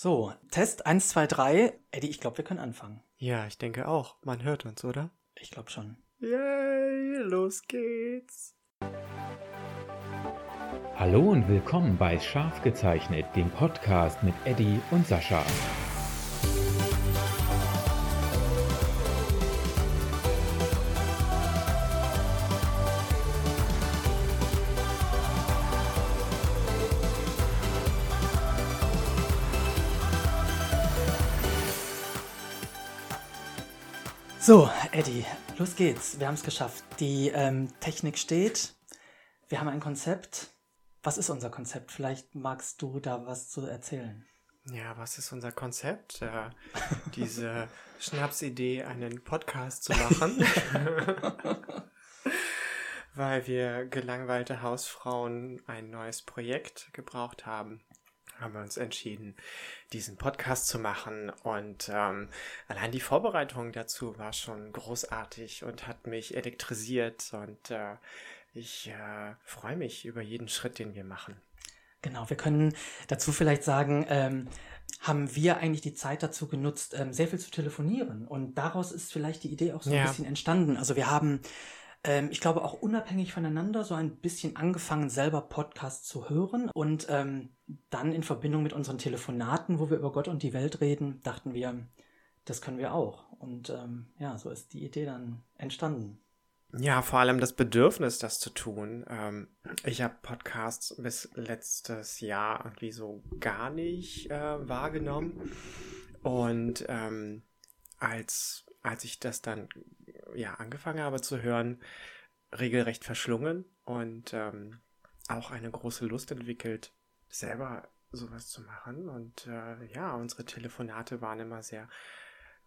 So, Test 1, 2, 3. Eddie, ich glaube, wir können anfangen. Ja, ich denke auch. Man hört uns, oder? Ich glaube schon. Yay, los geht's. Hallo und willkommen bei Scharf gezeichnet, dem Podcast mit Eddie und Sascha. So, Eddie, los geht's. Wir haben es geschafft. Die ähm, Technik steht. Wir haben ein Konzept. Was ist unser Konzept? Vielleicht magst du da was zu erzählen. Ja, was ist unser Konzept? Äh, diese Schnapsidee, einen Podcast zu machen. Weil wir gelangweilte Hausfrauen ein neues Projekt gebraucht haben haben wir uns entschieden, diesen Podcast zu machen. Und ähm, allein die Vorbereitung dazu war schon großartig und hat mich elektrisiert. Und äh, ich äh, freue mich über jeden Schritt, den wir machen. Genau, wir können dazu vielleicht sagen, ähm, haben wir eigentlich die Zeit dazu genutzt, ähm, sehr viel zu telefonieren. Und daraus ist vielleicht die Idee auch so ein bisschen entstanden. Also wir haben ähm, ich glaube auch unabhängig voneinander so ein bisschen angefangen, selber Podcasts zu hören. Und ähm, dann in Verbindung mit unseren Telefonaten, wo wir über Gott und die Welt reden, dachten wir, das können wir auch. Und ähm, ja, so ist die Idee dann entstanden. Ja, vor allem das Bedürfnis, das zu tun. Ähm, ich habe Podcasts bis letztes Jahr irgendwie so gar nicht äh, wahrgenommen. Und ähm, als, als ich das dann ja, angefangen habe zu hören, regelrecht verschlungen und ähm, auch eine große Lust entwickelt, selber sowas zu machen. Und äh, ja, unsere Telefonate waren immer sehr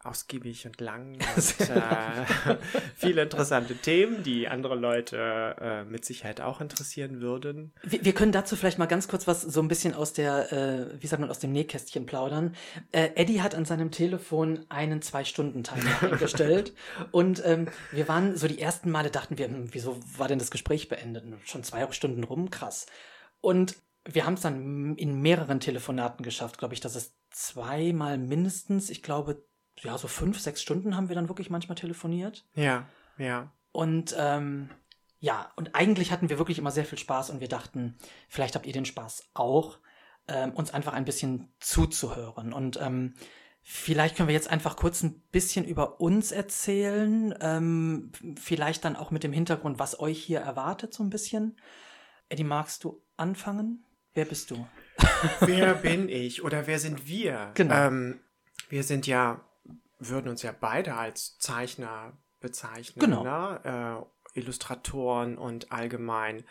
ausgiebig und lang und äh, viele interessante Themen, die andere Leute äh, mit Sicherheit auch interessieren würden. Wir, wir, können dazu vielleicht mal ganz kurz was so ein bisschen aus der, äh, wie sagt man, aus dem Nähkästchen plaudern. Äh, Eddie hat an seinem Telefon einen Zwei-Stunden-Timer eingestellt und ähm, wir waren so die ersten Male dachten wir, hm, wieso war denn das Gespräch beendet? Schon zwei Stunden rum, krass. Und wir haben es dann in mehreren Telefonaten geschafft, glaube ich, dass es zweimal mindestens, ich glaube ja, so fünf, sechs Stunden haben wir dann wirklich manchmal telefoniert. Ja, ja. Und ähm, ja, und eigentlich hatten wir wirklich immer sehr viel Spaß und wir dachten, vielleicht habt ihr den Spaß auch, ähm, uns einfach ein bisschen zuzuhören. Und ähm, vielleicht können wir jetzt einfach kurz ein bisschen über uns erzählen, ähm, vielleicht dann auch mit dem Hintergrund, was euch hier erwartet, so ein bisschen. Eddie, magst du anfangen? Wer bist du? wer bin ich oder wer sind wir? Genau. Ähm, wir sind ja würden uns ja beide als Zeichner bezeichnen, genau. ne? äh, Illustratoren und allgemein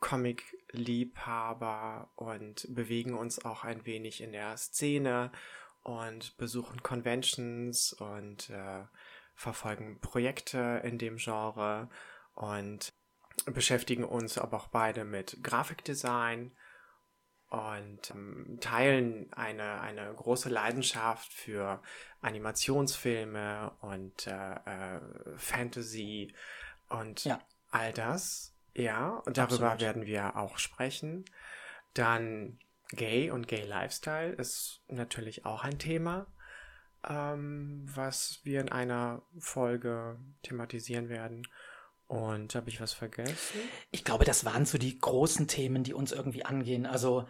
Comic-Liebhaber und bewegen uns auch ein wenig in der Szene und besuchen Conventions und äh, verfolgen Projekte in dem Genre und beschäftigen uns aber auch beide mit Grafikdesign und ähm, teilen eine, eine große Leidenschaft für Animationsfilme und äh, äh, Fantasy und ja. all das. Ja, und darüber Absolut. werden wir auch sprechen. Dann Gay und Gay Lifestyle ist natürlich auch ein Thema, ähm, was wir in einer Folge thematisieren werden. Und habe ich was vergessen? Ich glaube, das waren so die großen Themen, die uns irgendwie angehen. Also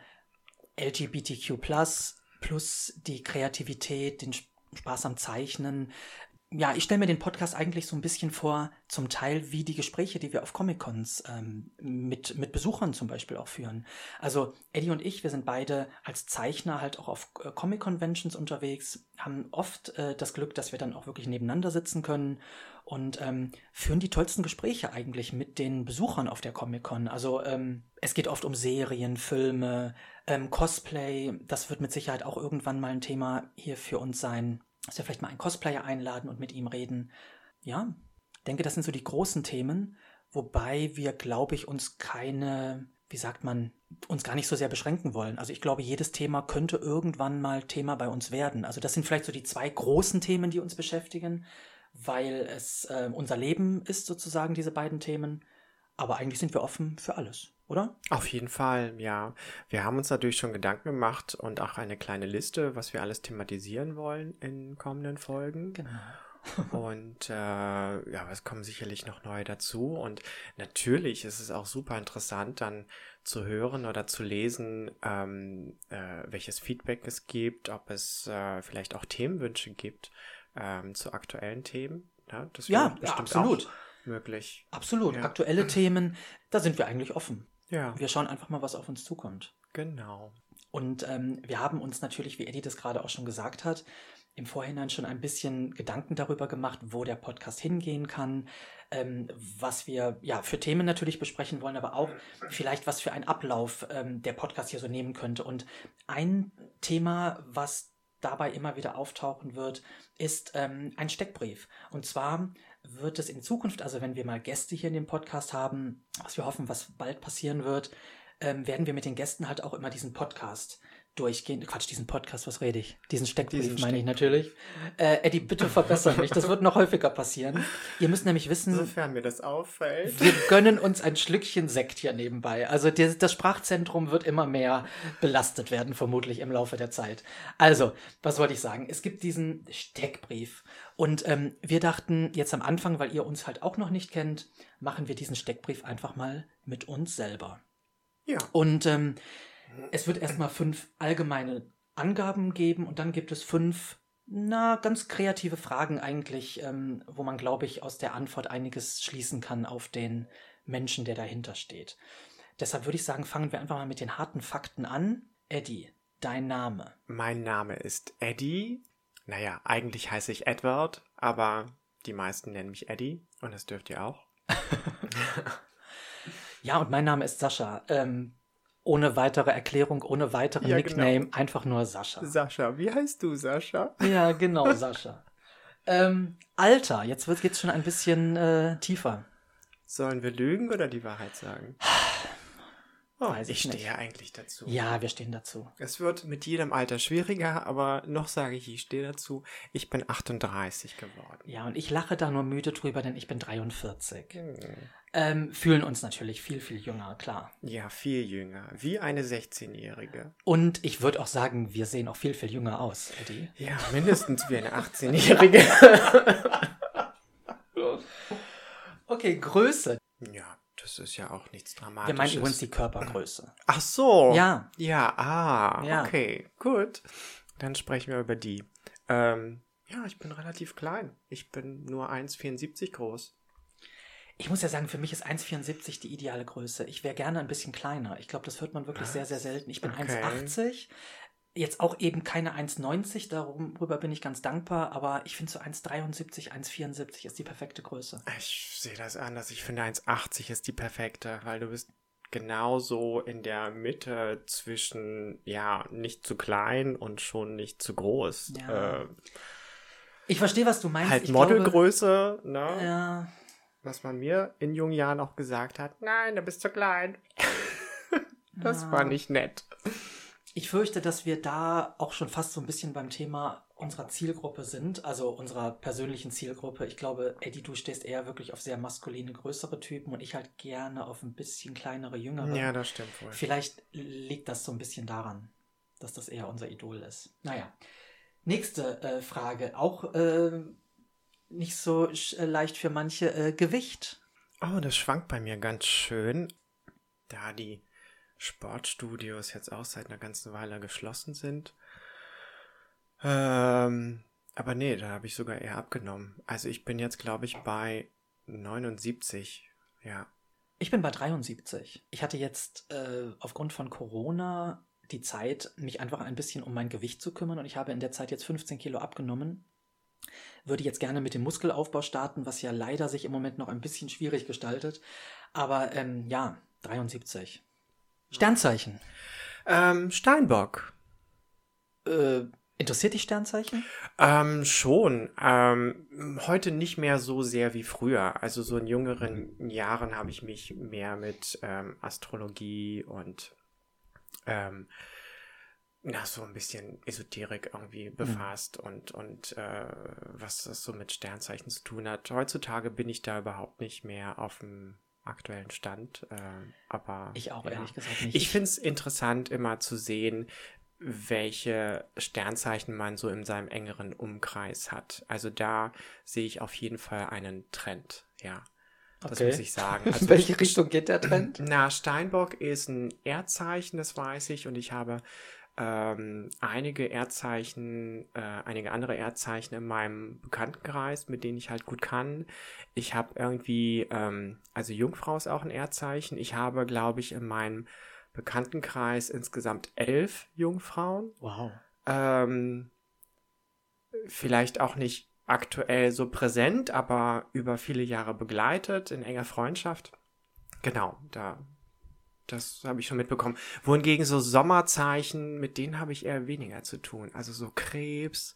LGBTQ plus die Kreativität, den Spaß am Zeichnen, ja, ich stelle mir den Podcast eigentlich so ein bisschen vor, zum Teil wie die Gespräche, die wir auf Comic-Cons ähm, mit, mit Besuchern zum Beispiel auch führen. Also Eddie und ich, wir sind beide als Zeichner halt auch auf äh, Comic-Conventions unterwegs, haben oft äh, das Glück, dass wir dann auch wirklich nebeneinander sitzen können und ähm, führen die tollsten Gespräche eigentlich mit den Besuchern auf der Comic-Con. Also ähm, es geht oft um Serien, Filme, ähm, Cosplay. Das wird mit Sicherheit auch irgendwann mal ein Thema hier für uns sein dass wir vielleicht mal einen Cosplayer einladen und mit ihm reden. Ja, denke, das sind so die großen Themen, wobei wir, glaube ich, uns keine, wie sagt man, uns gar nicht so sehr beschränken wollen. Also ich glaube, jedes Thema könnte irgendwann mal Thema bei uns werden. Also das sind vielleicht so die zwei großen Themen, die uns beschäftigen, weil es äh, unser Leben ist sozusagen, diese beiden Themen. Aber eigentlich sind wir offen für alles. Oder? Auf jeden Fall, ja. Wir haben uns natürlich schon Gedanken gemacht und auch eine kleine Liste, was wir alles thematisieren wollen in kommenden Folgen. Genau. Und äh, ja, es kommen sicherlich noch neue dazu. Und natürlich ist es auch super interessant, dann zu hören oder zu lesen, ähm, äh, welches Feedback es gibt, ob es äh, vielleicht auch Themenwünsche gibt ähm, zu aktuellen Themen. Ja, das Ja, ja, absolut. möglich. Absolut. Ja. Aktuelle Themen, da sind wir eigentlich offen. Ja, Wir schauen einfach mal, was auf uns zukommt. genau. Und ähm, wir haben uns natürlich, wie Eddie das gerade auch schon gesagt hat, im Vorhinein schon ein bisschen Gedanken darüber gemacht, wo der Podcast hingehen kann, ähm, was wir ja für Themen natürlich besprechen wollen, aber auch vielleicht was für einen Ablauf ähm, der Podcast hier so nehmen könnte. Und ein Thema, was dabei immer wieder auftauchen wird, ist ähm, ein Steckbrief. Und zwar wird es in Zukunft, also wenn wir mal Gäste hier in dem Podcast haben, was wir hoffen, was bald passieren wird, ähm, werden wir mit den Gästen halt auch immer diesen Podcast durchgehen. Quatsch, diesen Podcast, was rede ich? Diesen Steckbrief Diesen meine ich natürlich. Äh, Eddie, bitte verbessere mich. Das wird noch häufiger passieren. Ihr müsst nämlich wissen, Sofern mir das auffällt. wir gönnen uns ein Schlückchen Sekt hier nebenbei. Also der, das Sprachzentrum wird immer mehr belastet werden, vermutlich im Laufe der Zeit. Also, was wollte ich sagen? Es gibt diesen Steckbrief. Und ähm, wir dachten jetzt am Anfang, weil ihr uns halt auch noch nicht kennt, machen wir diesen Steckbrief einfach mal mit uns selber. Ja. Und ähm, es wird erstmal fünf allgemeine Angaben geben und dann gibt es fünf, na, ganz kreative Fragen eigentlich, ähm, wo man, glaube ich, aus der Antwort einiges schließen kann auf den Menschen, der dahinter steht. Deshalb würde ich sagen, fangen wir einfach mal mit den harten Fakten an. Eddie, dein Name. Mein Name ist Eddie. Naja, eigentlich heiße ich Edward, aber die meisten nennen mich Eddie und das dürft ihr auch. Ja, und mein Name ist Sascha. Ähm, ohne weitere Erklärung, ohne weiteren Ja, Nickname, einfach nur Sascha. Sascha, wie heißt du, Sascha? Ja, genau, Sascha. ähm, Alter, jetzt wird jetzt schon ein bisschen äh, tiefer. Sollen wir lügen oder die Wahrheit sagen? Oh, Weiß ich ich nicht. stehe eigentlich dazu. Ja, wir stehen dazu. Es wird mit jedem Alter schwieriger, aber noch sage ich, ich stehe dazu. Ich bin 38 geworden. Ja, und ich lache da nur müde drüber, denn ich bin 43. Hm. Ähm, fühlen uns natürlich viel, viel jünger, klar. Ja, viel jünger. Wie eine 16-Jährige. Und ich würde auch sagen, wir sehen auch viel, viel jünger aus, Eddie. Ja, mindestens wie eine 18-Jährige. Okay, Größe. ja, das ist ja auch nichts Wir Dramatisches. meinen übrigens die Körpergröße. Ach so. Ja. Ja, ah, Ja. okay, gut. Dann sprechen wir über die. Ähm, ja, ich bin relativ klein. Ich bin nur 1,74 groß. Ich muss ja sagen, für mich ist 1,74 die ideale Größe. Ich wäre gerne ein bisschen kleiner. Ich glaube, das hört man wirklich sehr, sehr selten. Ich bin Okay. 1,80. Jetzt auch eben keine 1,90, darüber bin ich ganz dankbar, aber ich finde so 1,73, 1,74 ist die perfekte Größe. Ich sehe das anders. Ich finde 1,80 ist die perfekte, weil du bist genauso in der Mitte zwischen, ja, nicht zu klein und schon nicht zu groß. Ja. Äh, Ich verstehe, was du meinst. halt ich glaube, Modelgröße, ne? Ja, Was man mir in jungen Jahren auch gesagt hat. Nein, du bist zu klein. das Ja. war nicht nett. Ich fürchte, dass wir da auch schon fast so ein bisschen beim Thema unserer Zielgruppe sind, also unserer persönlichen Zielgruppe. Ich glaube, Eddie, du stehst eher wirklich auf sehr maskuline, größere Typen und ich halt gerne auf ein bisschen kleinere, jüngere. Ja, das stimmt wohl. Vielleicht liegt das so ein bisschen daran, dass das eher unser Idol ist. Naja. Nächste äh, Frage, auch äh, nicht so äh, leicht für manche. Äh, Gewicht. Oh, das schwankt bei mir ganz schön. Da die Sportstudios jetzt auch seit einer ganzen Weile geschlossen sind. Ähm, aber nee, da habe ich sogar eher abgenommen. Also ich bin jetzt, glaube ich, bei 79. Ja. Ich bin bei 73. Ich hatte jetzt äh, aufgrund von Corona die Zeit, mich einfach ein bisschen um mein Gewicht zu kümmern und ich habe in der Zeit jetzt 15 Kilo abgenommen. Würde jetzt gerne mit dem Muskelaufbau starten, was ja leider sich im Moment noch ein bisschen schwierig gestaltet. Aber ähm, ja, 73. Sternzeichen. Ähm, Steinbock. Äh, interessiert dich Sternzeichen? Ähm, schon. Ähm, heute nicht mehr so sehr wie früher. Also so in jüngeren Jahren habe ich mich mehr mit ähm, Astrologie und ähm, na, so ein bisschen Esoterik irgendwie befasst und, und äh, was das so mit Sternzeichen zu tun hat. Heutzutage bin ich da überhaupt nicht mehr auf dem aktuellen Stand. Äh, aber Ich auch, ja. ehrlich gesagt nicht. Ich finde es interessant, immer zu sehen, welche Sternzeichen man so in seinem engeren Umkreis hat. Also da sehe ich auf jeden Fall einen Trend, ja. Das Okay. muss ich sagen. In Also welche Richtung geht der Trend? na, Steinbock ist ein Erdzeichen, das weiß ich, und ich habe ähm, einige Erdzeichen, äh, einige andere Erdzeichen in meinem Bekanntenkreis, mit denen ich halt gut kann. Ich habe irgendwie, ähm, also Jungfrau ist auch ein Erdzeichen. Ich habe, glaube ich, in meinem Bekanntenkreis insgesamt elf Jungfrauen. Wow. Ähm, vielleicht auch nicht aktuell so präsent, aber über viele Jahre begleitet, in enger Freundschaft. Genau, da, das habe ich schon mitbekommen. Wohingegen so Sommerzeichen, mit denen habe ich eher weniger zu tun. Also so Krebs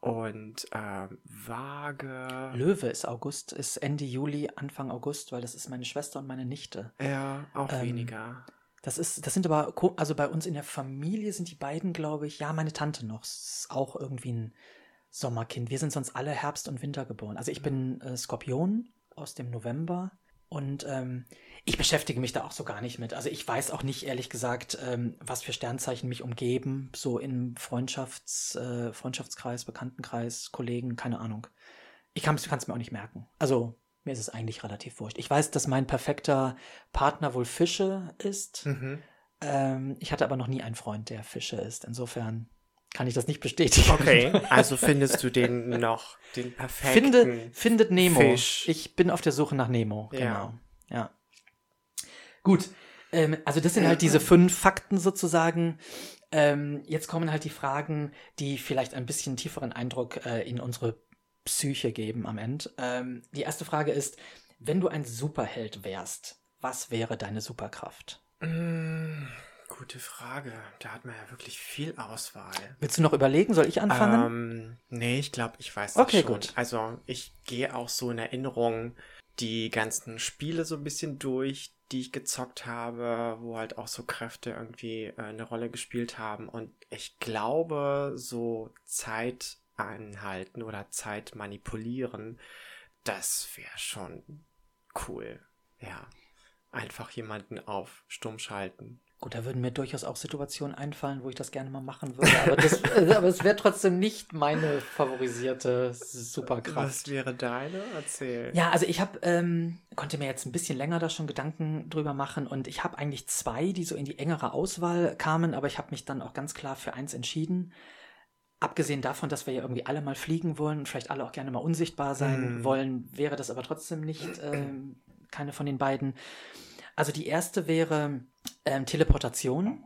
und ähm, Waage. Löwe ist August, ist Ende Juli, Anfang August, weil das ist meine Schwester und meine Nichte. Ja, auch Ähm, weniger. Das ist, das sind aber, also bei uns in der Familie sind die beiden, glaube ich, ja, meine Tante noch, ist auch irgendwie ein Sommerkind. Wir sind sonst alle Herbst und Winter geboren. Also ich bin äh, Skorpion aus dem November und ähm, ich beschäftige mich da auch so gar nicht mit. Also ich weiß auch nicht, ehrlich gesagt, ähm, was für Sternzeichen mich umgeben, so im Freundschafts, äh, Freundschaftskreis, Bekanntenkreis, Kollegen, keine Ahnung. Ich kann es mir auch nicht merken. Also mir ist es eigentlich relativ wurscht. Ich weiß, dass mein perfekter Partner wohl Fische ist. Mhm. Ähm, ich hatte aber noch nie einen Freund, der Fische ist. Insofern kann ich das nicht bestätigen. Okay, also findest du den noch, den perfekten Finde, findet Nemo. Fisch. Ich bin auf der Suche nach Nemo. Ja. Genau. Ja. Gut. Ähm, also das sind halt diese fünf Fakten sozusagen. Ähm, jetzt kommen halt die Fragen, die vielleicht ein bisschen tieferen Eindruck äh, in unsere Psyche geben am Ende. Ähm, die erste Frage ist, wenn du ein Superheld wärst, was wäre deine Superkraft? Gute Frage. Da hat man ja wirklich viel Auswahl. Willst du noch überlegen? Soll ich anfangen? Ähm, nee, ich glaube, ich weiß das Okay, schon. gut. Also ich gehe auch so in Erinnerung die ganzen Spiele so ein bisschen durch, die ich gezockt habe, wo halt auch so Kräfte irgendwie äh, eine Rolle gespielt haben. Und ich glaube, so Zeit anhalten oder Zeit manipulieren, das wäre schon cool. Ja. Einfach jemanden auf stumm schalten. Gut, da würden mir durchaus auch Situationen einfallen, wo ich das gerne mal machen würde. Aber, das, äh, aber es wäre trotzdem nicht meine favorisierte Superkraft. Was wäre deine? Erzähl. Ja, also ich habe, ähm, konnte mir jetzt ein bisschen länger da schon Gedanken drüber machen und ich habe eigentlich zwei, die so in die engere Auswahl kamen, aber ich habe mich dann auch ganz klar für eins entschieden. Abgesehen davon, dass wir ja irgendwie alle mal fliegen wollen und vielleicht alle auch gerne mal unsichtbar sein Hm. wollen, wäre das aber trotzdem nicht ähm, keine von den beiden. Also die erste wäre ähm, Teleportation,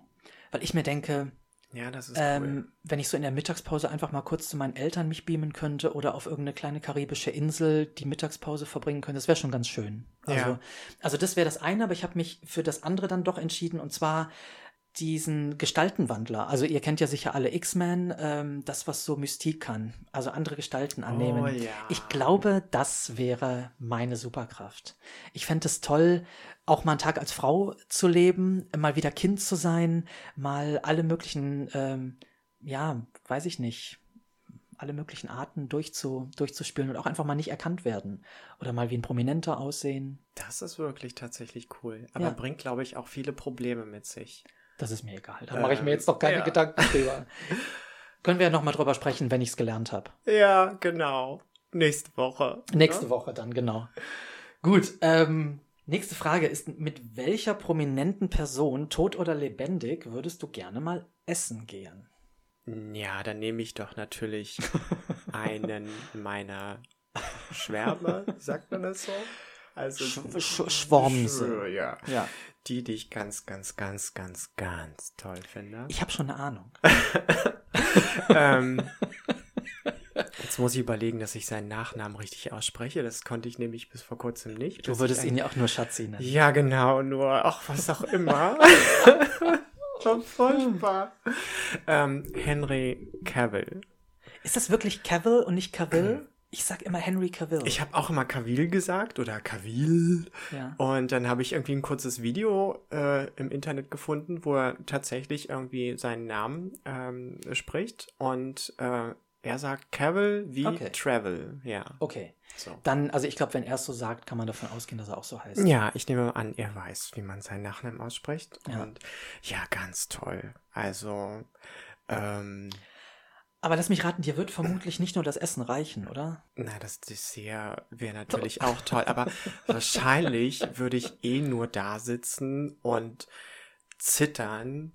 weil ich mir denke, Ja, das ist ähm, cool. wenn ich so in der Mittagspause einfach mal kurz zu meinen Eltern mich beamen könnte oder auf irgendeine kleine karibische Insel die Mittagspause verbringen könnte, das wäre schon ganz schön. Also, Ja. also das wäre das eine, aber ich habe mich für das andere dann doch entschieden und zwar diesen Gestaltenwandler. Also ihr kennt ja sicher alle X-Men, ähm, das, was so Mystik kann, also andere Gestalten annehmen. Oh, ja. Ich glaube, das wäre meine Superkraft. Ich fände es toll, auch mal einen Tag als Frau zu leben, mal wieder Kind zu sein, mal alle möglichen, ähm, ja, weiß ich nicht, alle möglichen Arten durchzu, durchzuspielen und auch einfach mal nicht erkannt werden. Oder mal wie ein Prominenter aussehen. Das ist wirklich tatsächlich cool. Aber Ja. bringt, glaube ich, auch viele Probleme mit sich. Das ist mir egal. Da mache ich mir Ähm, jetzt noch keine ja. Gedanken drüber. Können wir ja noch mal drüber sprechen, wenn ich es gelernt habe. Ja, genau. Nächste Woche. Nächste ne? Woche dann, genau. Gut, ähm, nächste Frage ist, mit welcher prominenten Person, tot oder lebendig, würdest du gerne mal essen gehen? Ja, dann nehme ich doch natürlich einen meiner Schwärme, sagt man das so? Also Sch Sch Schwormse. Ja. Ja. Die, die ich ganz, ganz, ganz, ganz, ganz toll finde. Ich habe schon eine Ahnung. ähm, jetzt muss ich überlegen, dass ich seinen Nachnamen richtig ausspreche. Das konnte ich nämlich bis vor kurzem nicht. Du würdest ihn ja auch nur Schatzi nennen. Ja, genau, nur, ach, was auch immer. oh, furchtbar. ähm, Henry Cavill. Ist das wirklich Cavill und nicht Cavill? Ich sag immer Henry Cavill. Ich habe auch immer Cavill gesagt oder Cavill. ja. Und dann habe ich irgendwie ein kurzes Video äh, im Internet gefunden, wo er tatsächlich irgendwie seinen Namen ähm, spricht. Und äh, Er sagt Cavill wie Okay. Travel, ja. Okay. So. Dann, also ich glaube, wenn er es so sagt, kann man davon ausgehen, dass er auch so heißt. Ja, ich nehme an, er weiß, wie man seinen Nachnamen ausspricht. Ja. Und ja, ganz toll. Also, ähm, Aber lass mich raten, dir wird vermutlich nicht nur das Essen reichen, oder? na, das Dessert wäre natürlich auch toll, aber wahrscheinlich würde ich eh nur da sitzen und zittern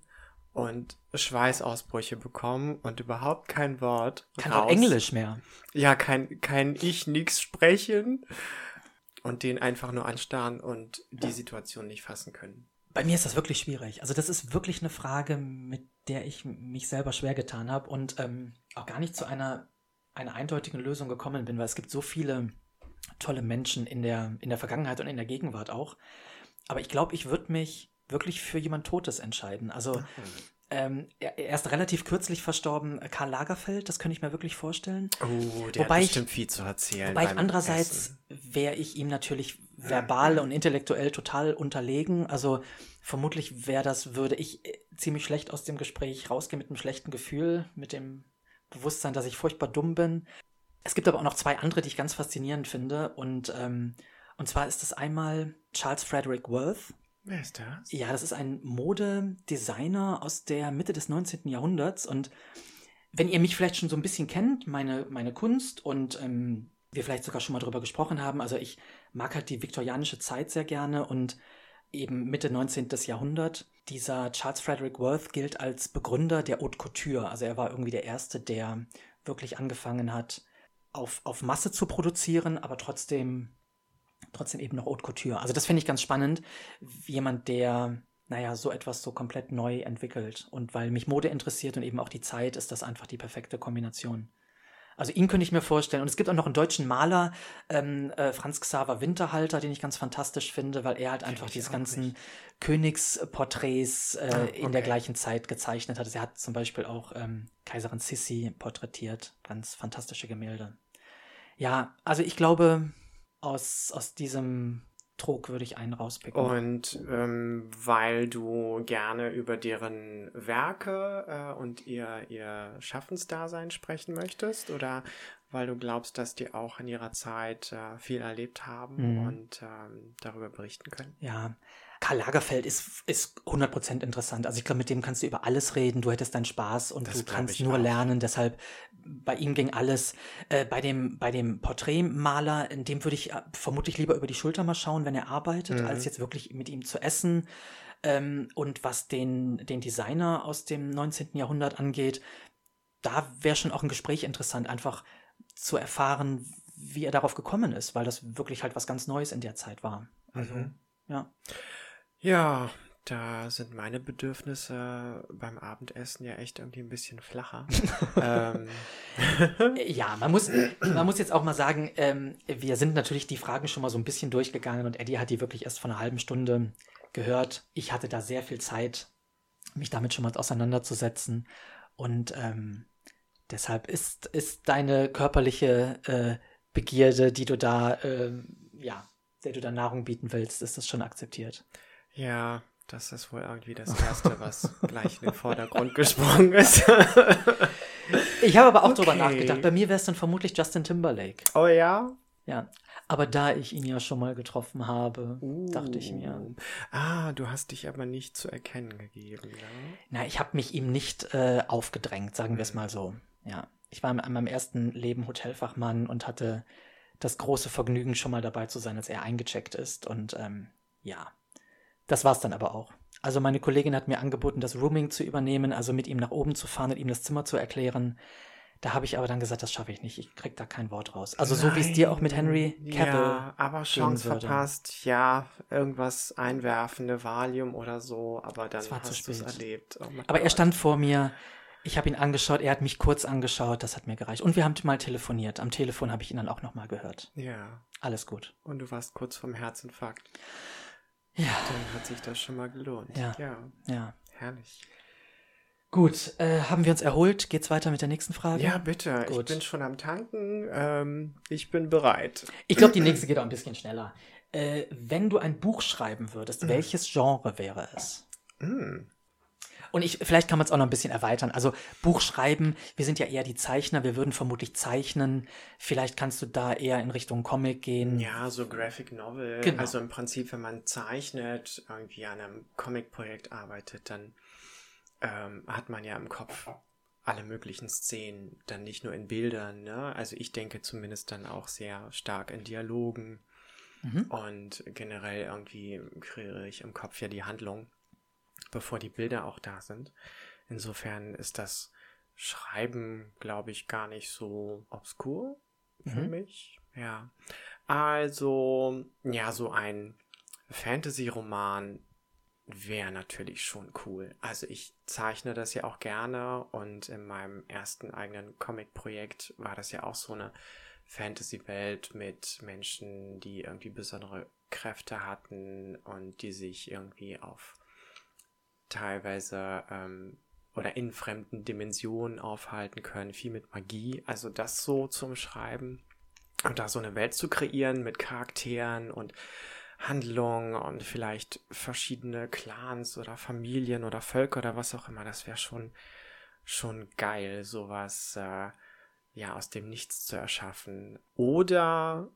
und Schweißausbrüche bekommen und überhaupt kein Wort. Kann raus. auch Englisch mehr. Ja, kein, kein Ich nix sprechen und den einfach nur anstarren und die Situation nicht fassen können. Bei mir ist das wirklich schwierig. Also das ist wirklich eine Frage, mit der ich mich selber schwer getan habe und ähm, auch gar nicht zu einer, einer eindeutigen Lösung gekommen bin, weil es gibt so viele tolle Menschen in der, in der Vergangenheit und in der Gegenwart auch. Aber ich glaube, ich würde mich wirklich für jemand Totes entscheiden. Also ähm, er, ist relativ kürzlich verstorben, äh, Karl Lagerfeld, das könnte ich mir wirklich vorstellen. Oh, der Wobei hat ich- bestimmt viel zu erzählen. Wobei ich andererseits wäre ich ihm natürlich verbal und intellektuell total unterlegen. Also vermutlich wäre das, würde ich äh, ziemlich schlecht aus dem Gespräch rausgehen mit einem schlechten Gefühl, mit dem Bewusstsein, dass ich furchtbar dumm bin. Es gibt aber auch noch zwei andere, die ich ganz faszinierend finde. Und, ähm, und zwar ist das einmal Charles Frederick Worth. Wer ist das? Ja, das ist ein Modedesigner aus der Mitte des 19. Jahrhunderts. Und wenn ihr mich vielleicht schon so ein bisschen kennt, meine, meine Kunst und ähm, wir vielleicht sogar schon mal drüber gesprochen haben, also ich mag halt die viktorianische Zeit sehr gerne und eben Mitte 19. Jahrhundert. Dieser Charles Frederick Worth gilt als Begründer der Haute Couture. Also er war irgendwie der Erste, der wirklich angefangen hat, auf, auf Masse zu produzieren, aber trotzdem, trotzdem eben noch Haute Couture. Also das finde ich ganz spannend. Jemand, der, naja, so etwas so komplett neu entwickelt. Und weil mich Mode interessiert und eben auch die Zeit, ist das einfach die perfekte Kombination. Also ihn könnte ich mir vorstellen. Und es gibt auch noch einen deutschen Maler, ähm, äh, Franz Xaver Winterhalter, den ich ganz fantastisch finde, weil er halt einfach diese ganzen nicht. Königsporträts äh, Ah, in der okay. gleichen Zeit gezeichnet hat. Also er hat zum Beispiel auch ähm, Kaiserin Sissi porträtiert. Ganz fantastische Gemälde. Ja, also ich glaube, aus, aus diesem Trog würde ich einen rauspicken. Und ähm, weil du gerne über deren Werke äh, und ihr, ihr Schaffensdasein sprechen möchtest oder weil du glaubst, dass die auch in ihrer Zeit äh, viel erlebt haben Mhm. und ähm, darüber berichten können? Ja, Karl Lagerfeld ist, ist 100% interessant. Also ich glaube, mit dem kannst du über alles reden. Du hättest deinen Spaß und Das du kannst nur auch. lernen. Deshalb, bei ihm ging alles. Äh, bei, dem, bei dem Porträtmaler, in dem würde ich äh, vermutlich lieber über die Schulter mal schauen, wenn er arbeitet, Mhm. als jetzt wirklich mit ihm zu essen. Ähm, und was den, den Designer aus dem 19. Jahrhundert angeht, da wäre schon auch ein Gespräch interessant, einfach zu erfahren, wie er darauf gekommen ist, weil das wirklich halt was ganz Neues in der Zeit war. Also, Mhm. ja. Ja, da sind meine Bedürfnisse beim Abendessen ja echt irgendwie ein bisschen flacher. ähm, Ja, man muss, man muss jetzt auch mal sagen, ähm, wir sind natürlich die Fragen schon mal so ein bisschen durchgegangen und Eddie hat die wirklich erst vor einer halben Stunde gehört. Ich hatte da sehr viel Zeit, mich damit schon mal auseinanderzusetzen. Und ähm, deshalb ist, ist deine körperliche äh, Begierde, die du da, ähm, ja, der du da Nahrung bieten willst, ist das schon akzeptiert. Ja, das ist wohl irgendwie das Erste, was gleich in den Vordergrund gesprungen ist. Ich habe aber auch drüber Okay. nachgedacht. Bei mir wäre es dann vermutlich Justin Timberlake. oh ja? Ja. Aber da ich ihn ja schon mal getroffen habe, dachte ich mir. Uh. Ah, du hast dich aber nicht zu erkennen gegeben, ne? Na, ich habe mich ihm nicht äh, aufgedrängt, sagen wir es mal so. Ja, ich war in meinem ersten Leben Hotelfachmann und hatte das große Vergnügen, schon mal dabei zu sein, als er eingecheckt ist. Und ähm, ja, das war's dann aber auch. Also meine Kollegin hat mir angeboten, das Rooming zu übernehmen, also mit ihm nach oben zu fahren und ihm das Zimmer zu erklären. Da habe ich aber dann gesagt, das schaffe ich nicht. Ich krieg da kein Wort raus. Also so wie es dir auch mit Henry Cavill. Ja, aber Chance verpasst. Ja, irgendwas einwerfen, eine Valium oder so, aber dann hast du es erlebt. Oh Aber er Gott. stand vor mir. Ich habe ihn angeschaut, er hat mich kurz angeschaut, das hat mir gereicht. Und wir haben mal telefoniert. Am Telefon habe ich ihn dann auch nochmal gehört. Ja, Alles gut. und du warst kurz vorm Herzinfarkt. Ja, Dann hat sich das schon mal gelohnt. Ja. ja ja. herrlich. Gut, äh, haben wir uns erholt? Geht's weiter mit der nächsten Frage? Ja, bitte. Gut. Ich bin schon am Tanken. Ähm, ich bin bereit. Ich glaube, die nächste geht auch ein bisschen schneller. Äh, wenn du ein Buch schreiben würdest, welches Genre wäre es? Mm. Und ich, vielleicht kann man es auch noch ein bisschen erweitern. Also Buch schreiben, wir sind ja eher die Zeichner, wir würden vermutlich zeichnen. Vielleicht kannst du da eher in Richtung Comic gehen. Ja, so Graphic Novel. Genau. Also im Prinzip, wenn man zeichnet, irgendwie an einem Comic-Projekt arbeitet, dann ähm, hat man ja im Kopf alle möglichen Szenen, dann nicht nur in Bildern, ne? Also ich denke zumindest dann auch sehr stark in Dialogen Mhm. und generell irgendwie kreiere ich im Kopf ja die Handlung, bevor die Bilder auch da sind. Insofern ist das Schreiben, glaube ich, gar nicht so obskur für Mhm. mich. Ja. Also, ja, so ein Fantasy-Roman wäre natürlich schon cool. Also ich zeichne das ja auch gerne und in meinem ersten eigenen Comic-Projekt war das ja auch so eine Fantasy-Welt mit Menschen, die irgendwie besondere Kräfte hatten und die sich irgendwie auf teilweise ähm, oder in fremden Dimensionen aufhalten können, viel mit Magie. Also das so zum Schreiben und da so eine Welt zu kreieren mit Charakteren und Handlungen und vielleicht verschiedene Clans oder Familien oder Völker oder was auch immer, das wäre schon schon geil, sowas äh, ja aus dem Nichts zu erschaffen oder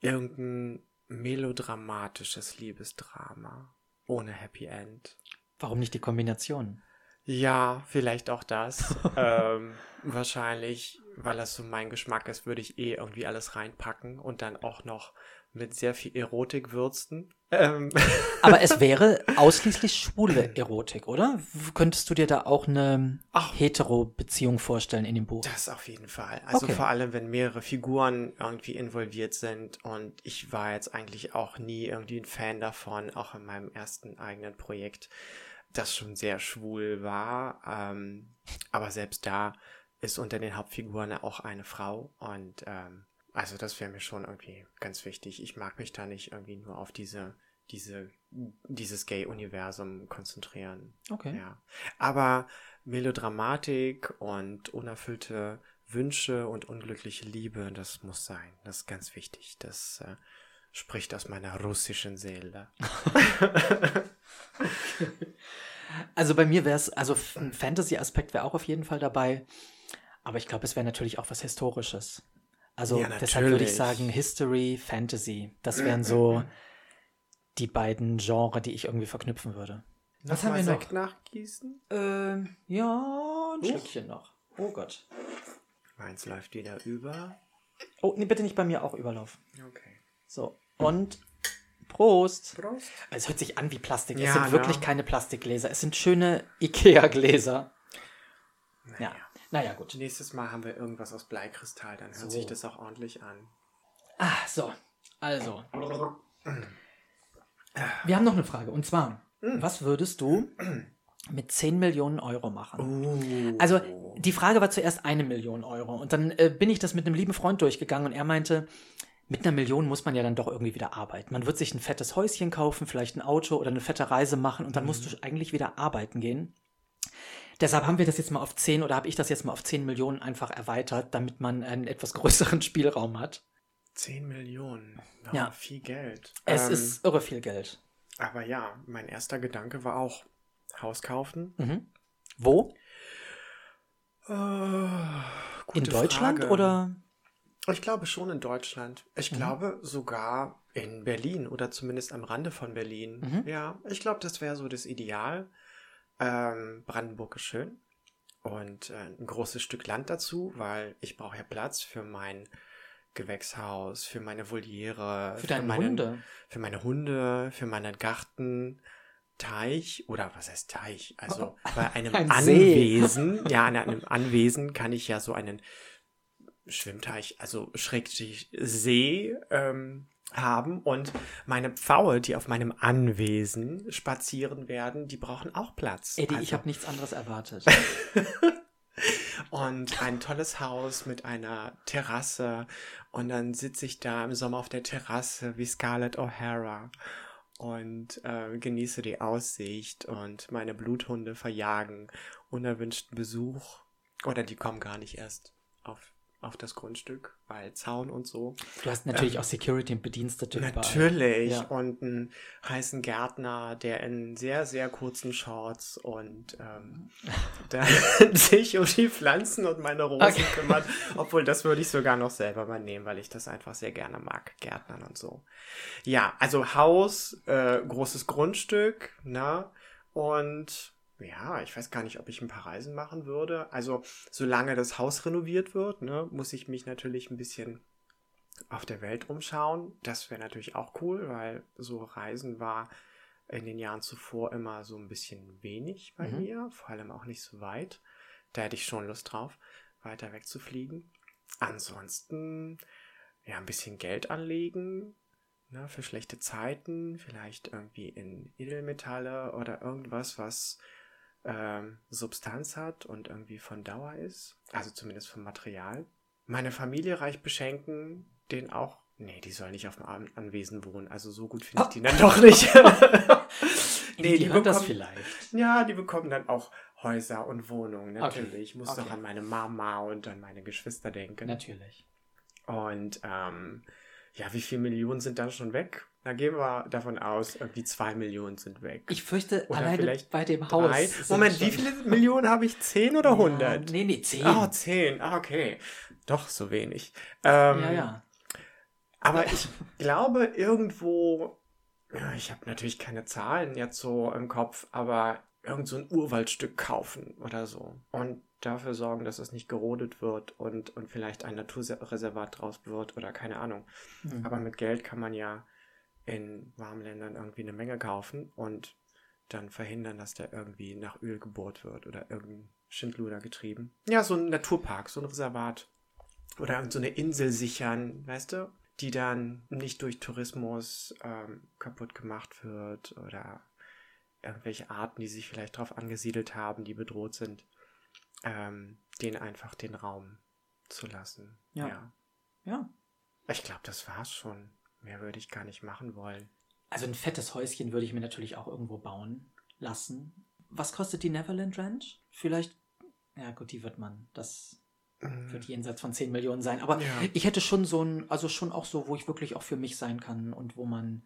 irgendein melodramatisches Liebesdrama ohne Happy End. Warum nicht die Kombination? Ja, vielleicht auch das. ähm, wahrscheinlich, weil das so mein Geschmack ist, würde ich eh irgendwie alles reinpacken und dann auch noch mit sehr viel Erotik würzen. Ähm, Aber es wäre ausschließlich schwule Erotik, oder? Könntest du dir da auch eine. Hetero-Beziehung vorstellen in dem Buch? Das auf jeden Fall. Also Okay. vor allem, wenn mehrere Figuren irgendwie involviert sind und ich war jetzt eigentlich auch nie irgendwie ein Fan davon, auch in meinem ersten eigenen Projekt, das schon sehr schwul war. Ähm, aber selbst da ist unter den Hauptfiguren auch eine Frau und ähm, also das wäre mir schon irgendwie ganz wichtig. Ich mag mich da nicht irgendwie nur auf diese diese dieses Gay-Universum konzentrieren. Okay. Ja. Aber Melodramatik und unerfüllte Wünsche und unglückliche Liebe, das muss sein. Das ist ganz wichtig. Das äh, spricht aus meiner russischen Seele. Also bei mir wäre es, also ein Fantasy-Aspekt wäre auch auf jeden Fall dabei. Aber ich glaube, es wäre natürlich auch was Historisches. Also Ja, deshalb würde ich sagen History, Fantasy. Das wären so die beiden Genre, die ich irgendwie verknüpfen würde. Was haben wir noch? Sekt nachgießen? Ähm, ja, ein Huch. Stückchen noch. Oh Gott. Meins läuft wieder über. Oh, nee, bitte nicht bei mir auch überlaufen. Okay. So, und Prost. Prost. Es hört sich an wie Plastik. es Ja, sind wirklich ne? keine Plastikgläser. Es sind schöne Ikea-Gläser. Ja. Naja, gut. Nächstes Mal haben wir irgendwas aus Bleikristall, dann hört So. sich das auch ordentlich an. Ah, so. Also. Wir haben noch eine Frage. Und zwar, was würdest du mit 10 Millionen Euro machen? Uh. Also, die Frage war zuerst eine Million Euro. Und dann äh, bin ich das mit einem lieben Freund durchgegangen und er meinte, mit einer Million muss man ja dann doch irgendwie wieder arbeiten. Man wird sich ein fettes Häuschen kaufen, vielleicht ein Auto oder eine fette Reise machen und dann musst du eigentlich wieder arbeiten gehen. Deshalb haben wir das jetzt mal auf 10 oder habe ich das jetzt mal auf 10 Millionen einfach erweitert, damit man einen etwas größeren Spielraum hat. 10 Millionen. Ja, Ja. Viel Geld. Es Ähm, ist irre viel Geld. Aber ja, mein erster Gedanke war auch Haus kaufen. Mhm. Wo? Äh, In Deutschland Frage. oder? Ich glaube schon in Deutschland. Ich Mhm. glaube sogar in Berlin oder zumindest am Rande von Berlin. Mhm. Ja, ich glaube, das wäre so das Ideal. Ähm, Brandenburg ist schön. Und äh, ein großes Stück Land dazu, weil ich brauche ja Platz für mein Gewächshaus, für meine Voliere, Für deine meinen, Hunde. für meine Hunde, für meinen Garten, Teich oder was heißt Teich? Also bei einem Ein. Anwesen, ja, an einem Anwesen kann ich ja so einen Schwimmteich, also Schrägstrich See ähm, haben und meine Pfaue, die auf meinem Anwesen spazieren werden, die brauchen auch Platz. Eddie, ich Also- habe nichts anderes erwartet. und ein tolles Haus mit einer Terrasse. Und dann sitze ich da im Sommer auf der Terrasse wie Scarlett O'Hara und äh, genieße die Aussicht und meine Bluthunde verjagen unerwünschten Besuch. Oder die kommen gar nicht erst auf auf das Grundstück, weil Zaun und so. Du hast natürlich ähm, auch Security und Bedienstete Natürlich. Ja. Und einen heißen Gärtner, der in sehr, sehr kurzen Shorts und ähm, der sich um die Pflanzen und meine Rosen okay. kümmert. Obwohl, das würde ich sogar noch selber mal nehmen, weil ich das einfach sehr gerne mag, Gärtnern und so. Ja, also Haus, äh, großes Grundstück, ne? Und ja, ich weiß gar nicht, ob ich ein paar Reisen machen würde. Also, solange das Haus renoviert wird, ne, muss ich mich natürlich ein bisschen auf der Welt rumschauen. Das wäre natürlich auch cool, weil so Reisen war in den Jahren zuvor immer so ein bisschen wenig bei mhm. mir, vor allem auch nicht so weit. Da hätte ich schon Lust drauf, weiter wegzufliegen. Ansonsten, ja, ein bisschen Geld anlegen, ne, für schlechte Zeiten, vielleicht irgendwie in Edelmetalle oder irgendwas, was ähm, Substanz hat und irgendwie von Dauer ist. Also zumindest vom Material. Meine Familie reich beschenken, den auch. Nee, die soll nicht auf dem Anwesen wohnen. Also so gut finde ich oh. die dann doch nicht. nee, die, die bekommen, das vielleicht. Ja, die bekommen dann auch Häuser und Wohnungen, natürlich. Okay. Ich muss okay. doch an meine Mama und an meine Geschwister denken. Natürlich. Und ähm, ja, wie viele Millionen sind dann schon weg? Da gehen wir davon aus, irgendwie zwei Millionen sind weg. Ich fürchte, oder alleine bei dem Haus. Drei. Moment, wie viele Millionen habe ich? Zehn oder hundert? Ja, nee, nee, zehn. Oh, zehn. Ah, okay. Doch, so wenig. Ähm, ja, ja. Aber ich glaube, irgendwo, ich habe natürlich keine Zahlen jetzt so im Kopf, aber irgend so ein Urwaldstück kaufen oder so. Und dafür sorgen, dass es nicht gerodet wird und, und vielleicht ein Naturreservat draus wird oder keine Ahnung. Mhm. Aber mit Geld kann man ja in warmen Ländern irgendwie eine Menge kaufen und dann verhindern, dass der irgendwie nach Öl gebohrt wird oder irgendein Schindluder getrieben. Ja, so ein Naturpark, so ein Reservat. Oder so eine Insel sichern, weißt du? Die dann nicht durch Tourismus ähm, kaputt gemacht wird oder irgendwelche Arten, die sich vielleicht darauf angesiedelt haben, die bedroht sind, ähm, denen einfach den Raum zu lassen. Ja. Ja. ja. Ich glaube, das war's schon. Mehr würde ich gar nicht machen wollen. Also ein fettes Häuschen würde ich mir natürlich auch irgendwo bauen lassen. Was kostet die Neverland Ranch? Vielleicht, ja gut, die wird man, das mhm. wird jenseits von 10 Millionen sein. Aber ja. ich hätte schon so ein, also schon auch so, wo ich wirklich auch für mich sein kann und wo man,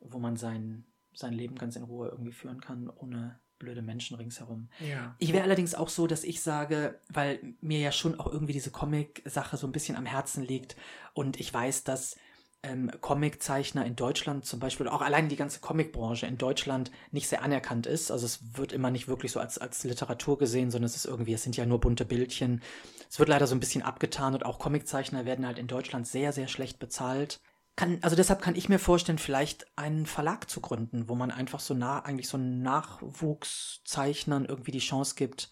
wo man sein, sein Leben ganz in Ruhe irgendwie führen kann, ohne blöde Menschen ringsherum. Ja. Ich wäre allerdings auch so, dass ich sage, weil mir ja schon auch irgendwie diese Comic-Sache so ein bisschen am Herzen liegt und ich weiß, dass ähm, Comiczeichner in Deutschland zum Beispiel, auch allein die ganze Comicbranche in Deutschland nicht sehr anerkannt ist. Also es wird immer nicht wirklich so als, als Literatur gesehen, sondern es ist irgendwie, es sind ja nur bunte Bildchen. Es wird leider so ein bisschen abgetan und auch Comiczeichner werden halt in Deutschland sehr, sehr schlecht bezahlt. Kann, also deshalb kann ich mir vorstellen, vielleicht einen Verlag zu gründen, wo man einfach so nah, eigentlich so Nachwuchszeichnern irgendwie die Chance gibt,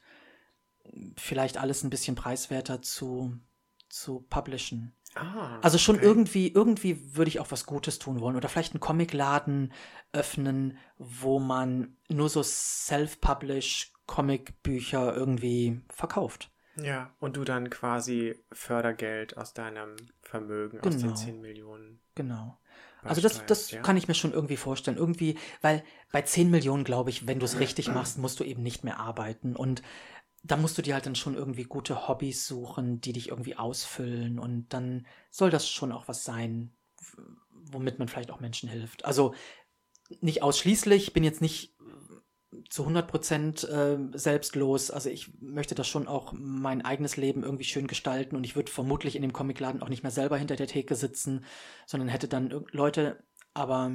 vielleicht alles ein bisschen preiswerter zu, zu publishen. Ah, also schon okay. irgendwie, irgendwie würde ich auch was Gutes tun wollen. Oder vielleicht einen Comicladen öffnen, wo man nur so self-publish Comicbücher irgendwie verkauft. Ja, und du dann quasi Fördergeld aus deinem Vermögen, genau. aus den 10 genau. Millionen. Genau. Also das, das ja. kann ich mir schon irgendwie vorstellen. Irgendwie, weil bei 10 Millionen, glaube ich, wenn du es richtig machst, musst du eben nicht mehr arbeiten. Und da musst du dir halt dann schon irgendwie gute Hobbys suchen, die dich irgendwie ausfüllen und dann soll das schon auch was sein, womit man vielleicht auch Menschen hilft. Also nicht ausschließlich, bin jetzt nicht zu 100 Prozent äh, selbstlos. Also ich möchte das schon auch mein eigenes Leben irgendwie schön gestalten und ich würde vermutlich in dem Comicladen auch nicht mehr selber hinter der Theke sitzen, sondern hätte dann Leute, aber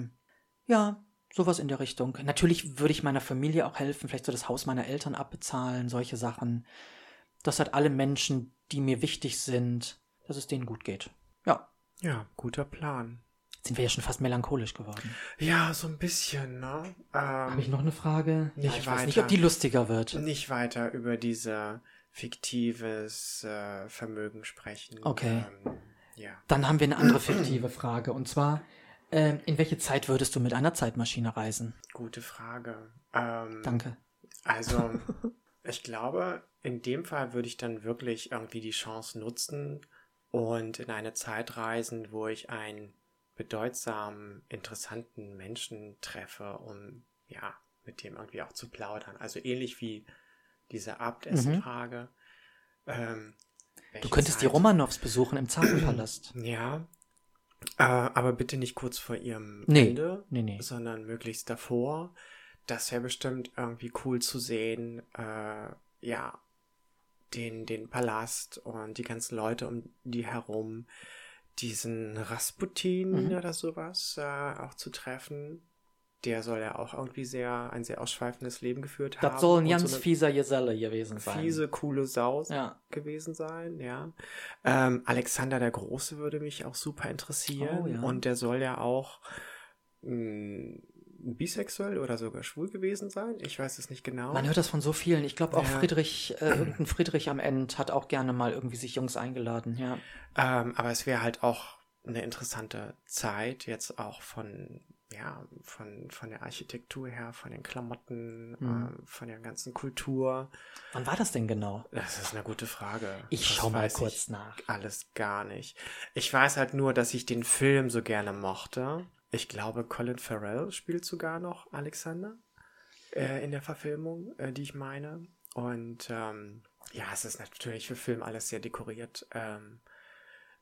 ja, Sowas in der Richtung. Natürlich würde ich meiner Familie auch helfen, vielleicht so das Haus meiner Eltern abbezahlen, solche Sachen. Das hat alle Menschen, die mir wichtig sind, dass es denen gut geht. Ja. Ja, guter Plan. Sind wir ja schon fast melancholisch geworden. Ja, so ein bisschen, ne? Ähm, Habe ich noch eine Frage? Nicht ja, ich weiter. weiß nicht, ob die lustiger wird. Nicht weiter über dieser fiktives äh, Vermögen sprechen. Okay. Ähm, ja. Dann haben wir eine andere fiktive Frage. Und zwar, ähm, in welche Zeit würdest du mit einer Zeitmaschine reisen? Gute Frage. Ähm, Danke. Also, ich glaube, in dem Fall würde ich dann wirklich irgendwie die Chance nutzen und in eine Zeit reisen, wo ich einen bedeutsamen, interessanten Menschen treffe, um ja, mit dem irgendwie auch zu plaudern. Also ähnlich wie diese Abendessenfrage. Mhm. Ähm, Du könntest Zeit? die Romanows besuchen im Zarenpalast. Ja. Äh, aber bitte nicht kurz vor ihrem nee. Ende, nee, nee. sondern möglichst davor. Das wäre bestimmt irgendwie cool zu sehen. Äh, ja, den, den Palast und die ganzen Leute um die herum, diesen Rasputin mhm. oder sowas äh, auch zu treffen. Der soll ja auch irgendwie sehr, ein sehr ausschweifendes Leben geführt das haben. Das soll ein ganz so fieser Geselle gewesen sein. Fiese, coole Sau ja. gewesen sein, ja. Ähm, Alexander der Große würde mich auch super interessieren. Oh, ja. Und der soll ja auch mh, hm, bisexuell oder sogar schwul gewesen sein. Ich weiß es nicht genau. Man hört das von so vielen. Ich glaube auch ja. Friedrich, äh, irgendein Friedrich am Ende hat auch gerne mal irgendwie sich Jungs eingeladen, ja. Ähm, aber es wäre halt auch eine interessante Zeit, jetzt auch von, ja, von, von der Architektur her, von den Klamotten, mhm. äh, von der ganzen Kultur. Wann war das denn genau? Das ist eine gute Frage. Ich das schau mal kurz nach. Alles gar nicht. Ich weiß halt nur, dass ich den Film so gerne mochte. Ich glaube, Colin Farrell spielt sogar noch Alexander äh, in der Verfilmung, äh, die ich meine. Und ähm, ja, es ist natürlich für Film alles sehr dekoriert. Ähm,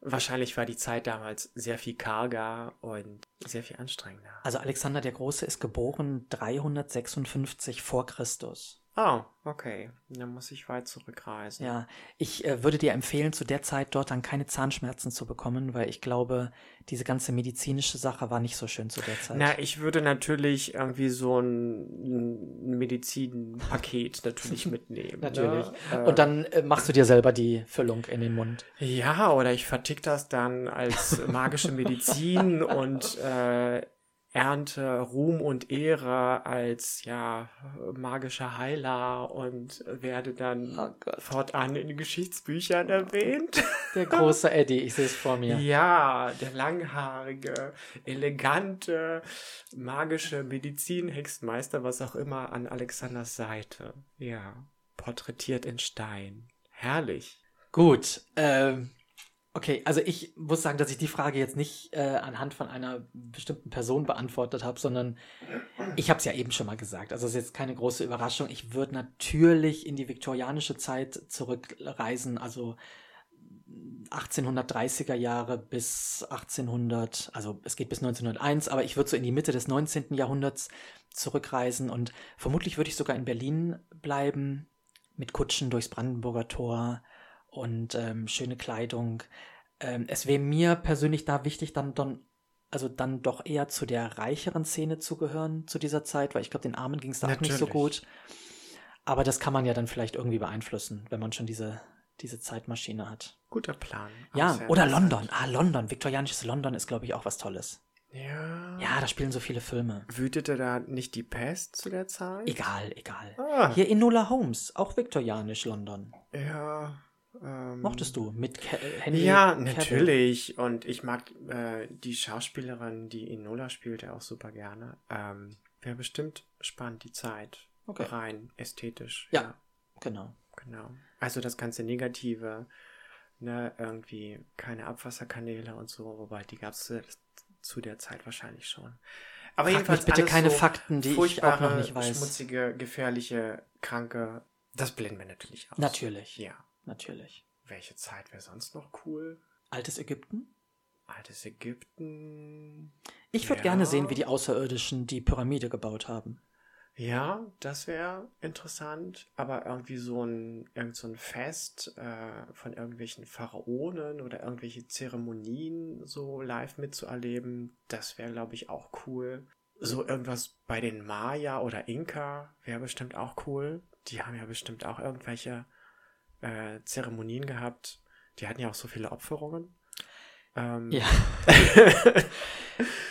wahrscheinlich war die Zeit damals sehr viel karger und sehr viel anstrengender. Also Alexander der Große ist geboren 356 vor Christus. Oh, okay. Dann muss ich weit zurückreisen. Ja, ich äh, würde dir empfehlen, zu der Zeit dort dann keine Zahnschmerzen zu bekommen, weil ich glaube, diese ganze medizinische Sache war nicht so schön zu der Zeit. Na, ich würde natürlich irgendwie so ein, ein Medizinpaket natürlich mitnehmen. Ne? natürlich. Ne? Und dann äh, machst du dir selber die Füllung in den Mund. Ja, oder ich vertick das dann als magische Medizin und äh, ernte Ruhm und Ehre als ja magischer Heiler und werde dann oh fortan in den Geschichtsbüchern erwähnt. Der große Eddie, ich sehe es vor mir. Ja, der langhaarige, elegante, magische Medizinhexenmeister, was auch immer, an Alexanders Seite. Ja, porträtiert in Stein. Herrlich. Gut, ähm, Okay, also ich muss sagen, dass ich die Frage jetzt nicht äh, anhand von einer bestimmten Person beantwortet habe, sondern ich habe es ja eben schon mal gesagt. Also es ist jetzt keine große Überraschung. Ich würde natürlich in die viktorianische Zeit zurückreisen, also 1830er Jahre bis 1800, also es geht bis 1901, aber ich würde so in die Mitte des 19. Jahrhunderts zurückreisen und vermutlich würde ich sogar in Berlin bleiben, mit Kutschen durchs Brandenburger Tor und ähm, schöne Kleidung. Ähm, es wäre mir persönlich da wichtig, dann, dann, also dann doch eher zu der reicheren Szene zu gehören zu dieser Zeit, weil ich glaube, den Armen ging es da auch nicht so gut. Aber das kann man ja dann vielleicht irgendwie beeinflussen, wenn man schon diese, diese Zeitmaschine hat. Guter Plan. Ja, oder London. Ah, London. Viktorianisches London ist, glaube ich, auch was Tolles. Ja. Ja, da spielen so viele Filme. Wütete da nicht die Pest zu der Zeit? Egal, egal. Ah. Hier Enola Holmes, auch viktorianisch London. Ja. Ähm, Mochtest du mit Ke äh, Henry Ja, natürlich. Und ich mag äh, die Schauspielerin, die Inola spielt, ja auch super gerne. Ähm, Wäre bestimmt spannend, die Zeit. Okay. Rein ästhetisch. Ja, ja, genau. Genau. Also das ganze Negative, ne, irgendwie keine Abwasserkanäle und so, wobei die gab es zu der Zeit wahrscheinlich schon. Aber Frag jedenfalls bitte keine so Fakten, die ich auch noch nicht weiß. Schmutzige, gefährliche, kranke, das blenden wir natürlich aus. Natürlich. Ja natürlich. Welche Zeit wäre sonst noch cool? Altes Ägypten? Altes Ägypten. Ich würde ja. gerne sehen, wie die Außerirdischen die Pyramide gebaut haben. Ja, das wäre interessant, aber irgendwie so ein, irgend so ein Fest äh, von irgendwelchen Pharaonen oder irgendwelche Zeremonien so live mitzuerleben, das wäre, glaube ich, auch cool. So irgendwas bei den Maya oder Inka wäre bestimmt auch cool. Die haben ja bestimmt auch irgendwelche äh, Zeremonien gehabt. Die hatten ja auch so viele Opferungen. Ähm, ja.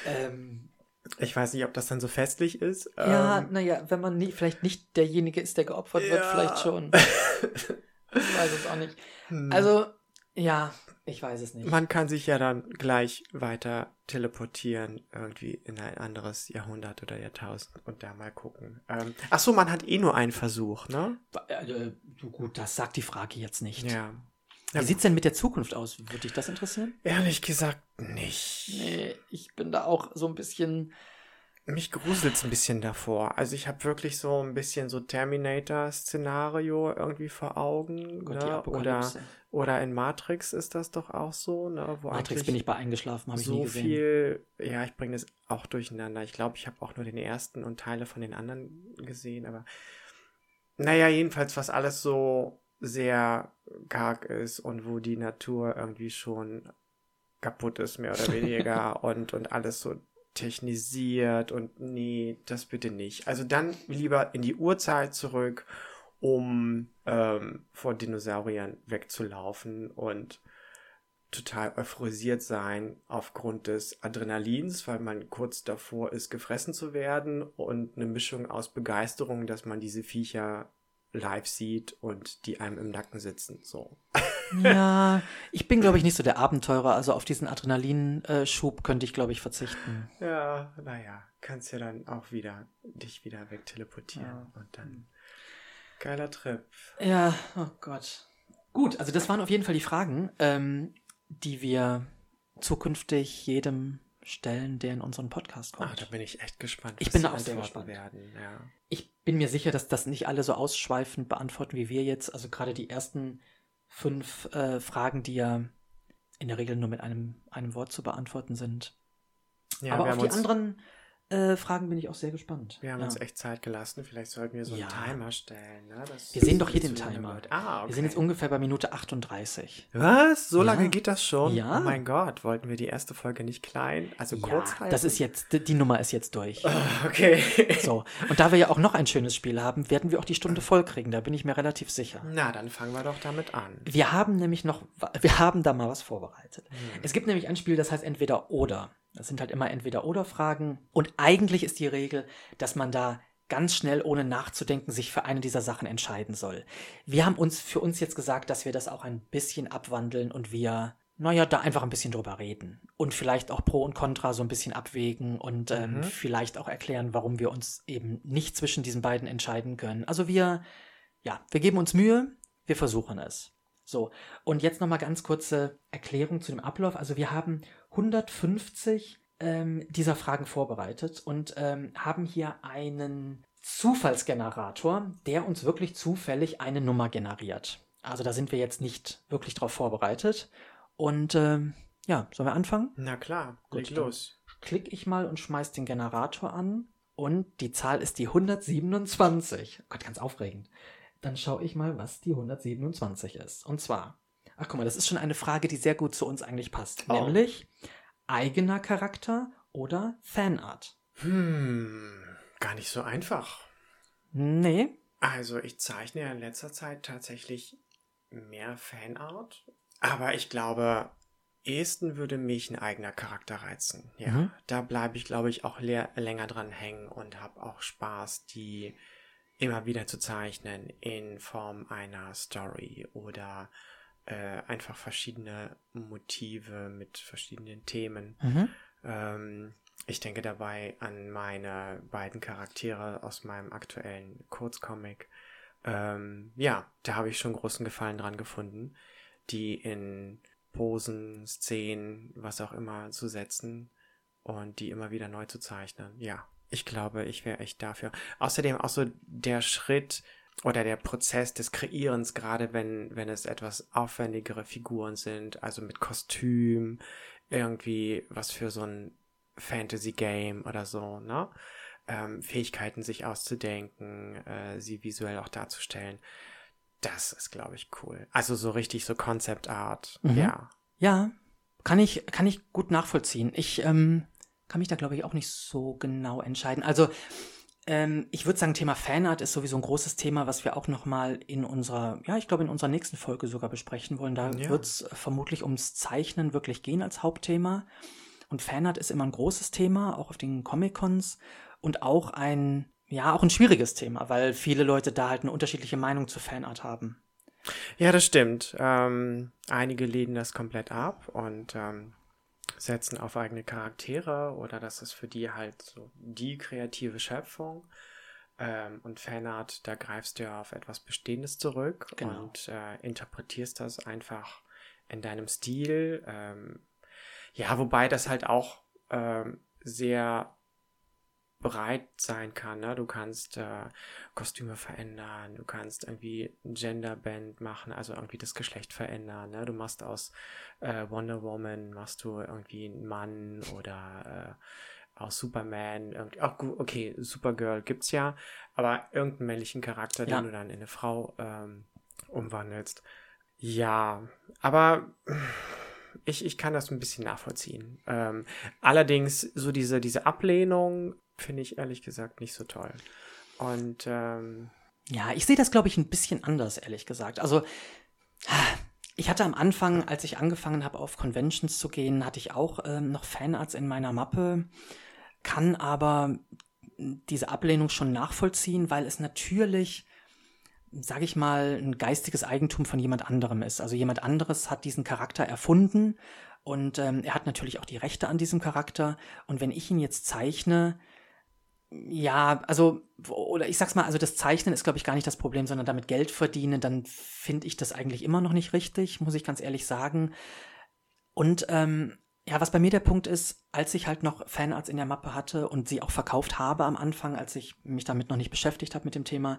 ähm, ich weiß nicht, ob das dann so festlich ist. Ja, ähm, naja, wenn man nie, vielleicht nicht derjenige ist, der geopfert ja. wird, vielleicht schon. ich weiß es auch nicht. Hm. Also, ja, ich weiß es nicht. Man kann sich ja dann gleich weiter teleportieren, irgendwie in ein anderes Jahrhundert oder Jahrtausend und da mal gucken. Ähm, ach so, man hat eh nur einen Versuch, ne? Äh, gut, das sagt die Frage jetzt nicht. Ja. Wie sieht's denn mit der Zukunft aus? Würde dich das interessieren? Ehrlich gesagt nicht. Nee, ich bin da auch so ein bisschen Mich gruselt es ein bisschen davor. Also ich habe wirklich so ein bisschen so Terminator-Szenario irgendwie vor Augen. Gott, ne? Oder, oder in Matrix ist das doch auch so, ne? Wo Matrix bin ich bei eingeschlafen, habe ich nie so gesehen. viel, ja, ich bringe das auch durcheinander. Ich glaube, ich habe auch nur den ersten und Teile von den anderen gesehen, aber naja, jedenfalls, was alles so sehr karg ist und wo die Natur irgendwie schon kaputt ist, mehr oder weniger, und, und alles so technisiert und nee, das bitte nicht. Also dann lieber in die Urzeit zurück, um ähm, vor Dinosauriern wegzulaufen und total euphorisiert sein aufgrund des Adrenalins, weil man kurz davor ist, gefressen zu werden und eine Mischung aus Begeisterung, dass man diese Viecher live sieht und die einem im Nacken sitzen. So. Ja, ich bin, glaube ich, nicht so der Abenteurer. Also auf diesen Adrenalinschub könnte ich, glaube ich, verzichten. Ja, naja, kannst ja dann auch wieder dich wieder wegteleportieren Ja. und dann geiler Trip. Ja, oh Gott. Gut, also das waren auf jeden Fall die Fragen, ähm, die wir zukünftig jedem stellen, der in unseren Podcast kommt. Ah, da bin ich echt gespannt. Ich was bin da auch sehr gespannt. werden. Ja. Ich bin mir sicher, dass das nicht alle so ausschweifend beantworten wie wir jetzt. Also gerade die ersten fünf äh, Fragen, die ja in der Regel nur mit einem, einem Wort zu beantworten sind. Ja, Aber auf die anderen äh, Fragen bin ich auch sehr gespannt. Wir haben ja. uns echt Zeit gelassen. Vielleicht sollten wir so einen Ja. Timer stellen. Ne? Wir sehen doch hier den lange Timer. Ah, okay. Wir sind jetzt ungefähr bei Minute 38. Was? So lange Ja. geht das schon? Ja. Oh mein Gott, wollten wir die erste Folge nicht klein, also kurz halten? das ist jetzt, die, die Nummer ist jetzt durch. Ah, Okay. So. Und da wir ja auch noch ein schönes Spiel haben, werden wir auch die Stunde voll kriegen. Da bin ich mir relativ sicher. Na, dann fangen wir doch damit an. Wir haben nämlich noch, wir haben da mal was vorbereitet. Hm. Es gibt nämlich ein Spiel, das heißt entweder oder. Das sind halt immer entweder oder Fragen. Und eigentlich ist die Regel, dass man da ganz schnell, ohne nachzudenken, sich für eine dieser Sachen entscheiden soll. Wir haben uns für uns jetzt gesagt, dass wir das auch ein bisschen abwandeln und wir, naja, da einfach ein bisschen drüber reden. Und vielleicht auch Pro und Contra so ein bisschen abwägen und ähm, Mhm. vielleicht auch erklären, warum wir uns eben nicht zwischen diesen beiden entscheiden können. Also wir, ja, wir geben uns Mühe, wir versuchen es. So, und jetzt nochmal ganz kurze Erklärung zu dem Ablauf. Also wir haben 150 ähm, dieser Fragen vorbereitet und ähm, haben hier einen Zufallsgenerator, der uns wirklich zufällig eine Nummer generiert. Also da sind wir jetzt nicht wirklich drauf vorbereitet. Und ähm, ja, sollen wir anfangen? Na klar, Gut, leg los. Klick ich mal und schmeiß den Generator an und die Zahl ist die 127. Oh Gott, ganz aufregend. Dann schaue ich mal, was die 127 ist. Und zwar, ach guck mal, das ist schon eine Frage, die sehr gut zu uns eigentlich passt. Oh. Nämlich eigener Charakter oder Fanart. Hm, gar nicht so einfach. Nee, Also, ich zeichne ja in letzter Zeit tatsächlich mehr Fanart. Aber ich glaube, ehesten würde mich ein eigener Charakter reizen. Ja, Mhm. da bleibe ich, glaube ich, auch länger dran hängen und habe auch Spaß, die immer wieder zu zeichnen in Form einer Story oder äh, einfach verschiedene Motive mit verschiedenen Themen. mhm. Ähm, ich denke dabei an meine beiden Charaktere aus meinem aktuellen Kurzcomic. Ähm, ja, da habe ich schon großen Gefallen dran gefunden, die in Posen, Szenen, was auch immer zu setzen und die immer wieder neu zu zeichnen. Ja, ich glaube, ich wäre echt dafür. Außerdem auch so der Schritt oder der Prozess des Kreierens, gerade wenn, wenn es etwas aufwendigere Figuren sind, also mit Kostüm, irgendwie was für so ein Fantasy-Game oder so, ne? Ähm, Fähigkeiten sich auszudenken, äh, sie visuell auch darzustellen. Das ist, glaube ich, cool. Also so richtig so Concept Art, Mhm. ja. Ja, kann ich, kann ich gut nachvollziehen. Ich ähm, kann mich da, glaube ich, auch nicht so genau entscheiden. Also, ähm, ich würde sagen, Thema Fanart ist sowieso ein großes Thema, was wir auch noch mal in unserer, ja, ich glaube, in unserer nächsten Folge sogar besprechen wollen. Da Ja. wird es vermutlich ums Zeichnen wirklich gehen als Hauptthema. Und Fanart ist immer ein großes Thema, auch auf den Comic-Cons und auch ein, ja, auch ein schwieriges Thema, weil viele Leute da halt eine unterschiedliche Meinung zu Fanart haben. Ja, das stimmt. Ähm, einige lehnen das komplett ab und ähm, setzen auf eigene Charaktere oder das ist für die halt so die kreative Schöpfung. Ähm, und Fanart, da greifst du ja auf etwas Bestehendes zurück Genau. und äh, interpretierst das einfach in deinem Stil. Ähm, ja, wobei das halt auch ähm, sehr breit sein kann. Ne? Du kannst äh, Kostüme verändern, du kannst irgendwie ein Genderband machen, also irgendwie das Geschlecht verändern. Ne? Du machst aus äh, Wonder Woman, machst du irgendwie einen Mann oder äh, aus Superman, irgendwie, gut, okay, Supergirl gibt's ja, aber irgendeinen männlichen Charakter, Ja. den du dann in eine Frau ähm, umwandelst. Ja, aber ich, ich kann das ein bisschen nachvollziehen. Ähm, allerdings, so diese, diese Ablehnung finde ich ehrlich gesagt nicht so toll. Und ähm, Ja, ich sehe das, glaube ich, ein bisschen anders, ehrlich gesagt. Also, ich hatte am Anfang, als ich angefangen habe, auf Conventions zu gehen, hatte ich auch ähm, noch Fanarts in meiner Mappe, kann aber diese Ablehnung schon nachvollziehen, weil es natürlich, sage ich mal, ein geistiges Eigentum von jemand anderem ist. Also jemand anderes hat diesen Charakter erfunden und ähm, er hat natürlich auch die Rechte an diesem Charakter. Und wenn ich ihn jetzt zeichne, ja, also, oder ich sag's mal, also das Zeichnen ist, glaube ich, gar nicht das Problem, sondern damit Geld verdienen, dann finde ich das eigentlich immer noch nicht richtig, muss ich ganz ehrlich sagen. Und ähm, ja, was bei mir der Punkt ist, als ich halt noch Fanarts in der Mappe hatte und sie auch verkauft habe am Anfang, als ich mich damit noch nicht beschäftigt habe mit dem Thema,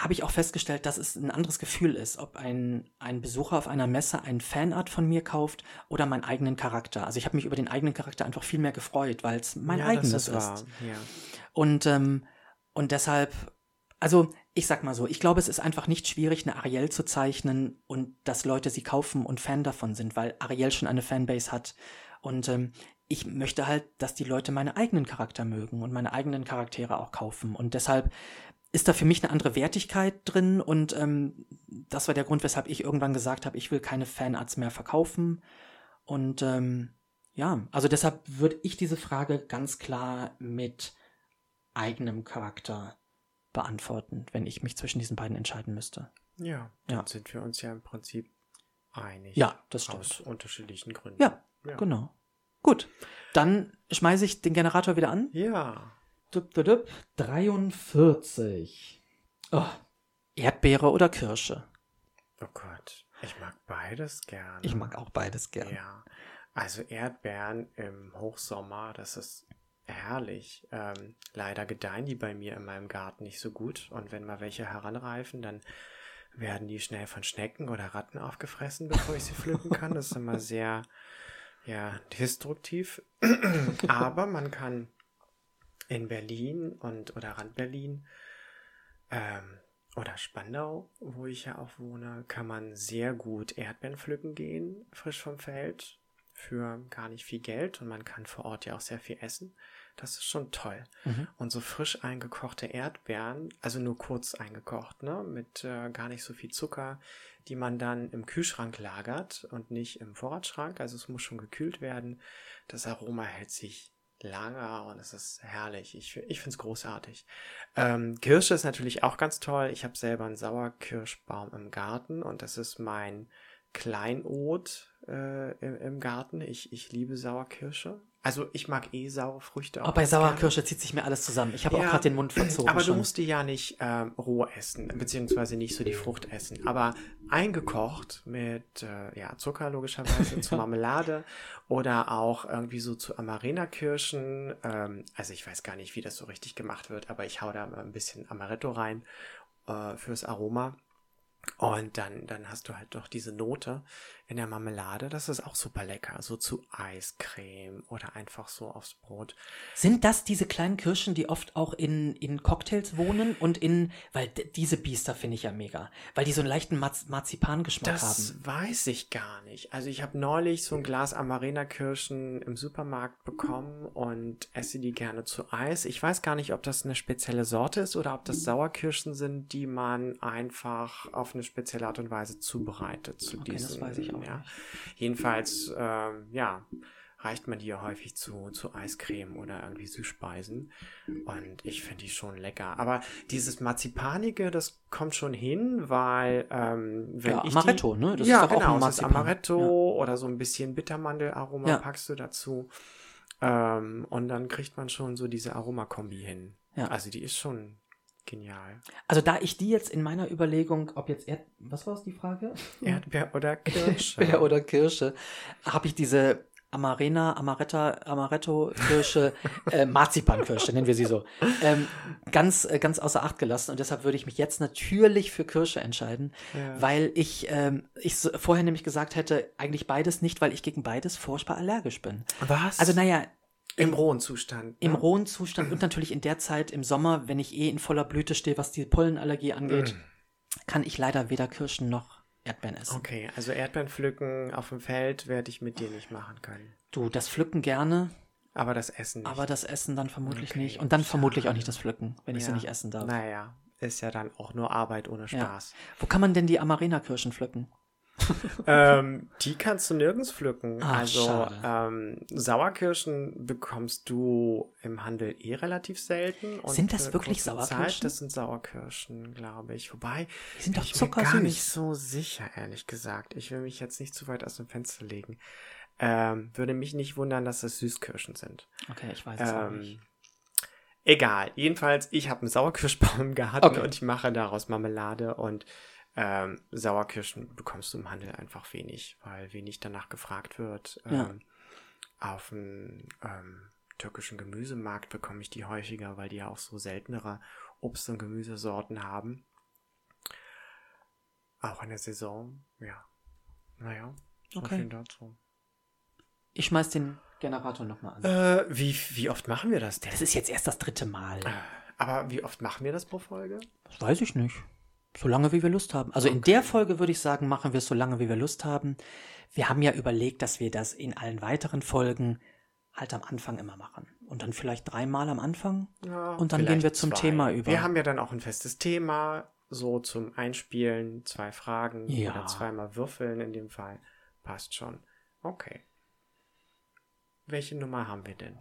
habe ich auch festgestellt, dass es ein anderes Gefühl ist, ob ein, ein Besucher auf einer Messe ein Fanart von mir kauft oder meinen eigenen Charakter. Also ich habe mich über den eigenen Charakter einfach viel mehr gefreut, weil es mein ja, eigenes ist. ist. Ja. Und, ähm, und deshalb, also ich sag mal so, ich glaube, es ist einfach nicht schwierig, eine Ariel zu zeichnen und dass Leute sie kaufen und Fan davon sind, weil Ariel schon eine Fanbase hat. Und ähm, ich möchte halt, dass die Leute meine eigenen Charakter mögen und meine eigenen Charaktere auch kaufen. Und deshalb ist da für mich eine andere Wertigkeit drin und ähm, das war der Grund, weshalb ich irgendwann gesagt habe, ich will keine Fanarts mehr verkaufen. Und ähm, ja, also deshalb würde ich diese Frage ganz klar mit eigenem Charakter beantworten, wenn ich mich zwischen diesen beiden entscheiden müsste. Ja, dann Ja. sind wir uns ja im Prinzip einig. Ja, das Aus stimmt. unterschiedlichen Gründen. Ja, Ja. genau. Gut, dann schmeiße ich den Generator wieder an. Ja. Dup, dup, dup. 43. Oh, Erdbeere oder Kirsche? Oh Gott. Ich mag beides gerne. Ich mag auch beides gern. Ja. Also Erdbeeren im Hochsommer, das ist herrlich. Ähm, leider gedeihen die bei mir in meinem Garten nicht so gut. Und wenn mal welche heranreifen, dann werden die schnell von Schnecken oder Ratten aufgefressen, bevor ich sie pflücken kann. Das ist immer sehr, ja, destruktiv. Aber man kann in Berlin und oder Rand Berlin ähm, oder Spandau, wo ich ja auch wohne, kann man sehr gut Erdbeeren pflücken gehen, frisch vom Feld, für gar nicht viel Geld und man kann vor Ort ja auch sehr viel essen. Das ist schon toll. Mhm. Und so frisch eingekochte Erdbeeren, also nur kurz eingekocht, ne, mit äh, gar nicht so viel Zucker, die man dann im Kühlschrank lagert und nicht im Vorratsschrank. Also es muss schon gekühlt werden. Das Aroma hält sich lange und es ist herrlich. Ich, ich finde es großartig. Ähm, Kirsche ist natürlich auch ganz toll. Ich habe selber einen Sauerkirschbaum im Garten und das ist mein Kleinod äh, im, im Garten. Ich, ich liebe Sauerkirsche. Also ich mag eh saure Früchte. Auch bei ganz gerne. Sauerkirsche zieht sich mir alles zusammen. Ich habe auch Ja, gerade den Mund verzogen. Aber du schon. musst die ja nicht ähm, roh essen, beziehungsweise nicht so die Frucht essen. Aber eingekocht mit äh, ja, Zucker logischerweise zur Marmelade oder auch irgendwie so zu Amarena-Kirschen. Ähm, also ich weiß gar nicht, wie das so richtig gemacht wird, aber ich hau da ein bisschen Amaretto rein äh, fürs Aroma. Und dann, dann hast du halt noch diese Note in der Marmelade. Das ist auch super lecker. So zu Eiscreme oder einfach so aufs Brot. Sind das diese kleinen Kirschen, die oft auch in, in Cocktails wohnen und in, weil diese Biester finde ich ja mega, weil die so einen leichten Marz Marzipangeschmack Das haben. weiß ich gar nicht. Also ich habe neulich so ein Glas Amarena-Kirschen im Supermarkt bekommen und esse die gerne zu Eis. Ich weiß gar nicht, ob das eine spezielle Sorte ist oder ob das Sauerkirschen sind, die man einfach auf eine spezielle Art und Weise zubereitet zu Okay, das diesen. weiß ich auch ja. nicht. Jedenfalls, ähm, ja, reicht man die ja häufig zu, zu Eiscreme oder irgendwie Süßspeisen. Und ich finde die schon lecker. Aber dieses Marzipanige, das kommt schon hin, weil ähm, wenn Ja, ich Amaretto, die, ne? Das ja, ist auch genau, ein es ist Marzipan. Amaretto oder so ein bisschen Bittermandelaroma Ja. packst du dazu. Ähm, und dann kriegt man schon so diese Aromakombi hin. Ja. Also die ist schon genial. Also da ich die jetzt in meiner Überlegung, ob jetzt Erd was war es die Frage? Erdbeer oder Kirsche. Erdbeer oder Kirsche, habe ich diese Amarena, Amaretta, Amaretto-Kirsche, äh, Marzipankirsche, nennen wir sie so, ähm, ganz, äh, ganz außer Acht gelassen. Und deshalb würde ich mich jetzt natürlich für Kirsche entscheiden, Ja. weil ich, ähm, ich vorher nämlich gesagt hätte, eigentlich beides nicht, weil ich gegen beides furchtbar allergisch bin. Was? Also naja, im rohen Zustand. im ne? rohen Zustand und natürlich in der Zeit im Sommer, wenn ich eh in voller Blüte stehe, was die Pollenallergie angeht, kann ich leider weder Kirschen noch Erdbeeren essen. Okay, also Erdbeeren pflücken auf dem Feld werde ich mit dir nicht machen können. Du, das Pflücken gerne, Aber das Essen nicht. aber das Essen dann vermutlich Okay, nicht. Und dann vermutlich auch nicht das Pflücken, wenn ich sie Ja. nicht essen darf. Naja, ist ja dann auch nur Arbeit ohne Ja. Spaß. Wo kann man denn die Amarena-Kirschen pflücken? ähm, die kannst du nirgends pflücken. Ach, also ähm, Sauerkirschen bekommst du im Handel eh relativ selten. Sind das wirklich Sauerkirschen? Zeit, das sind Sauerkirschen, glaube ich. Wobei, Die sind doch ich bin gar nicht so sicher, ehrlich gesagt. Ich will mich jetzt nicht zu weit aus dem Fenster legen. Ähm, würde mich nicht wundern, dass es Süßkirschen sind. Okay, ich weiß es auch Ähm, nicht. egal. Jedenfalls, ich habe einen Sauerkirschbaum Garten Okay. und ich mache daraus Marmelade und ähm, Sauerkirschen bekommst du im Handel einfach wenig, weil wenig danach gefragt wird. Ja. Ähm, auf dem ähm, türkischen Gemüsemarkt bekomme ich die häufiger, weil die ja auch so seltenere Obst- und Gemüsesorten haben. Auch in der Saison, ja. Naja, Okay. dazu. Ich schmeiß den Generator nochmal an. Äh, wie, wie oft machen wir das denn? Das ist jetzt erst das dritte Mal. Aber wie oft machen wir das pro Folge? Das weiß ich nicht. So lange, wie wir Lust haben. Also in der Folge würde ich sagen, machen wir es so lange, wie wir Lust haben. Wir haben ja überlegt, dass wir das in allen weiteren Folgen halt am Anfang immer machen. Und dann vielleicht dreimal am Anfang. Ja, Und dann gehen wir zum Thema über. Wir haben ja dann auch ein festes Thema, so zum Einspielen, zwei Fragen Ja. oder zweimal würfeln in dem Fall. Passt schon. Okay. Welche Nummer haben wir denn?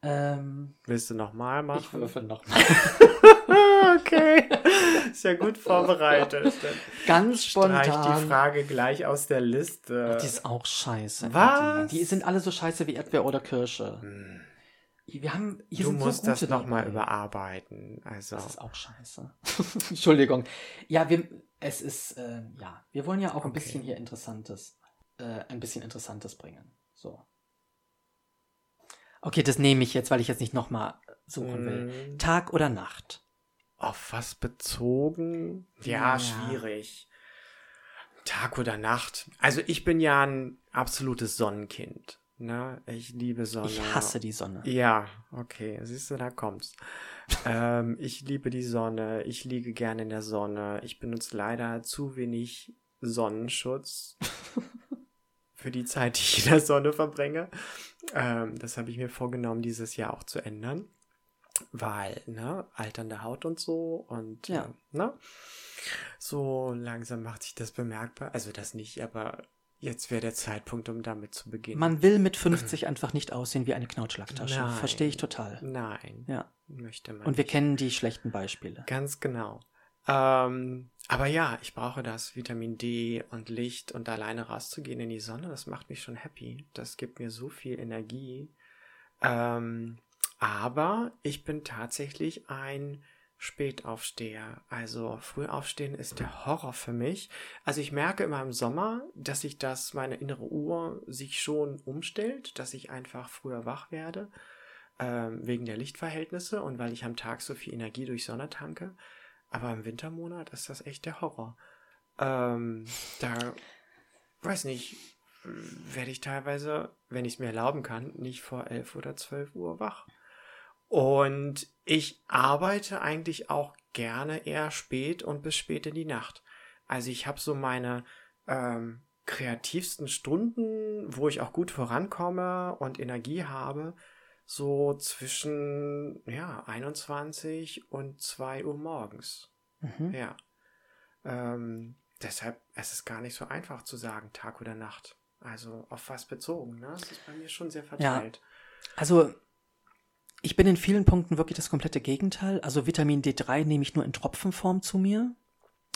Ähm, Willst du nochmal machen? ich würfel noch okay. Ist ja gut vorbereitet. Dann Ganz streich die spontan. Frage gleich aus der Liste. Die ist auch scheiße. Was? Die, die sind alle so scheiße wie Erdbeer oder Kirsche. Hm. Wir haben, hier Du sind musst so das gute nochmal dabei. überarbeiten. Also. Das ist auch scheiße. Entschuldigung. Ja, wir, es ist, äh, ja, wir wollen ja auch ein Okay. bisschen hier Interessantes, äh, ein bisschen Interessantes bringen. So. Okay, das nehme ich jetzt, weil ich jetzt nicht nochmal suchen will. Hm. Tag oder Nacht? Auf was bezogen? Ja. Ja, schwierig. Tag oder Nacht. Also ich bin ja ein absolutes Sonnenkind. Ne? Ich liebe Sonne. Ich hasse die Sonne. Ja, okay. Siehst du, da kommt's. ähm, ich liebe die Sonne. Ich liege gerne in der Sonne. Ich benutze leider zu wenig Sonnenschutz für die Zeit, die ich in der Sonne verbringe. Ähm, das habe ich mir vorgenommen, dieses Jahr auch zu ändern. Weil, ne, alternde Haut und so und, Ja. äh, ne, so langsam macht sich das bemerkbar. Also das nicht, aber jetzt wäre der Zeitpunkt, um damit zu beginnen. Man will mit 50 einfach nicht aussehen wie eine Knautschlacktasche. Verstehe ich total. Nein, Ja. möchte man Und wir nicht. kennen die schlechten Beispiele. Ganz genau. Ähm, aber ja, ich brauche das Vitamin D und Licht und alleine rauszugehen in die Sonne, das macht mich schon happy. Das gibt mir so viel Energie. Ähm, aber ich bin tatsächlich ein Spätaufsteher. Also Frühaufstehen ist der Horror für mich. Also ich merke immer im Sommer, dass sich das, meine innere Uhr sich schon umstellt, dass ich einfach früher wach werde, ähm, wegen der Lichtverhältnisse und weil ich am Tag so viel Energie durch Sonne tanke. Aber im Wintermonat ist das echt der Horror. Ähm, da, weiß nicht, werde ich teilweise, wenn ich es mir erlauben kann, nicht vor 11 oder 12 Uhr wach. Und ich arbeite eigentlich auch gerne eher spät und bis spät in die Nacht. Also ich habe so meine ähm, kreativsten Stunden, wo ich auch gut vorankomme und Energie habe, so zwischen ja, 21 und 2 Uhr morgens. Mhm. Ja. Ähm, deshalb es ist gar nicht so einfach zu sagen, Tag oder Nacht. Also auf was bezogen, ne? Das ist bei mir schon sehr verteilt. Also, ich bin in vielen Punkten wirklich das komplette Gegenteil. Also Vitamin D3 nehme ich nur in Tropfenform zu mir.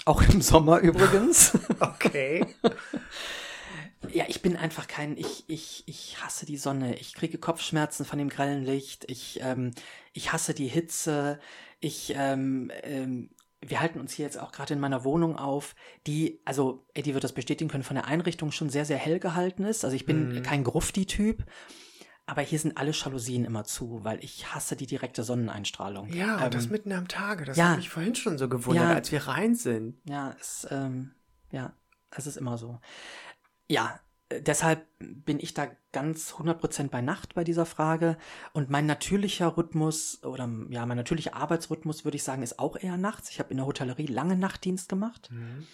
Auch im Sommer übrigens. Okay. ja, ich bin einfach kein, ich, ich, ich hasse die Sonne. Ich kriege Kopfschmerzen von dem grellen Licht. Ich, ähm, ich hasse die Hitze. Ich, ähm, ähm, wir halten uns hier jetzt auch gerade in meiner Wohnung auf, die, also Eddie wird das bestätigen können, von der Einrichtung schon sehr, sehr hell gehalten ist. Also ich bin Mhm. kein Grufti-Typ, aber hier sind alle Jalousien immer zu, weil ich hasse die direkte Sonneneinstrahlung. Ja, und das Ähm, mitten am Tage. Das ja. hat mich vorhin schon so gewundert, Ja. als wir rein sind. Ja, es, ähm, ja, es ist immer so. Ja, äh, deshalb bin ich da ganz 100% bei Nacht bei dieser Frage. Und mein natürlicher Rhythmus oder ja, mein natürlicher Arbeitsrhythmus, würde ich sagen, ist auch eher nachts. Ich habe in der Hotellerie lange Nachtdienst gemacht. Mhm.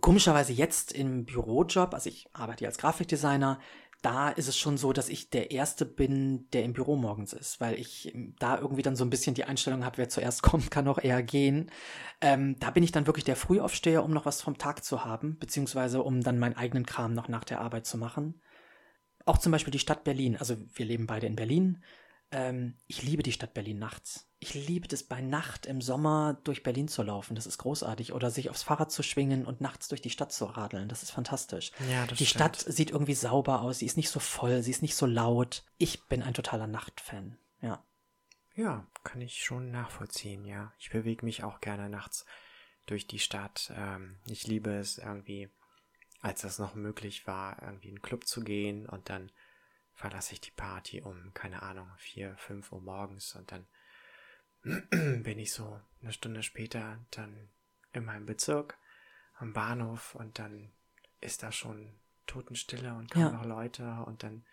Komischerweise jetzt im Bürojob, also ich arbeite hier als Grafikdesigner, da ist es schon so, dass ich der Erste bin, der im Büro morgens ist, weil ich ähm, da irgendwie dann so ein bisschen die Einstellung habe, wer zuerst kommt, kann auch eher gehen. Ähm, da bin ich dann wirklich der Frühaufsteher, um noch was vom Tag zu haben, beziehungsweise um dann meinen eigenen Kram noch nach der Arbeit zu machen. Auch zum Beispiel die Stadt Berlin, also wir leben beide in Berlin. Ähm, ich liebe die Stadt Berlin nachts. Ich liebe es bei Nacht im Sommer durch Berlin zu laufen. Das ist großartig. Oder sich aufs Fahrrad zu schwingen und nachts durch die Stadt zu radeln. Das ist fantastisch. Ja, das die stimmt. Stadt sieht irgendwie sauber aus. Sie ist nicht so voll. Sie ist nicht so laut. Ich bin ein totaler Nachtfan. Ja. Ja, kann ich schon nachvollziehen, ja. Ich bewege mich auch gerne nachts durch die Stadt. Ähm, ich liebe es irgendwie, als das noch möglich war, irgendwie in einen Club zu gehen und dann verlasse ich die Party um, keine Ahnung, vier, fünf Uhr morgens und dann bin ich so eine Stunde später dann in meinem Bezirk am Bahnhof und dann ist da schon Totenstille und kaum Ja. noch Leute und dann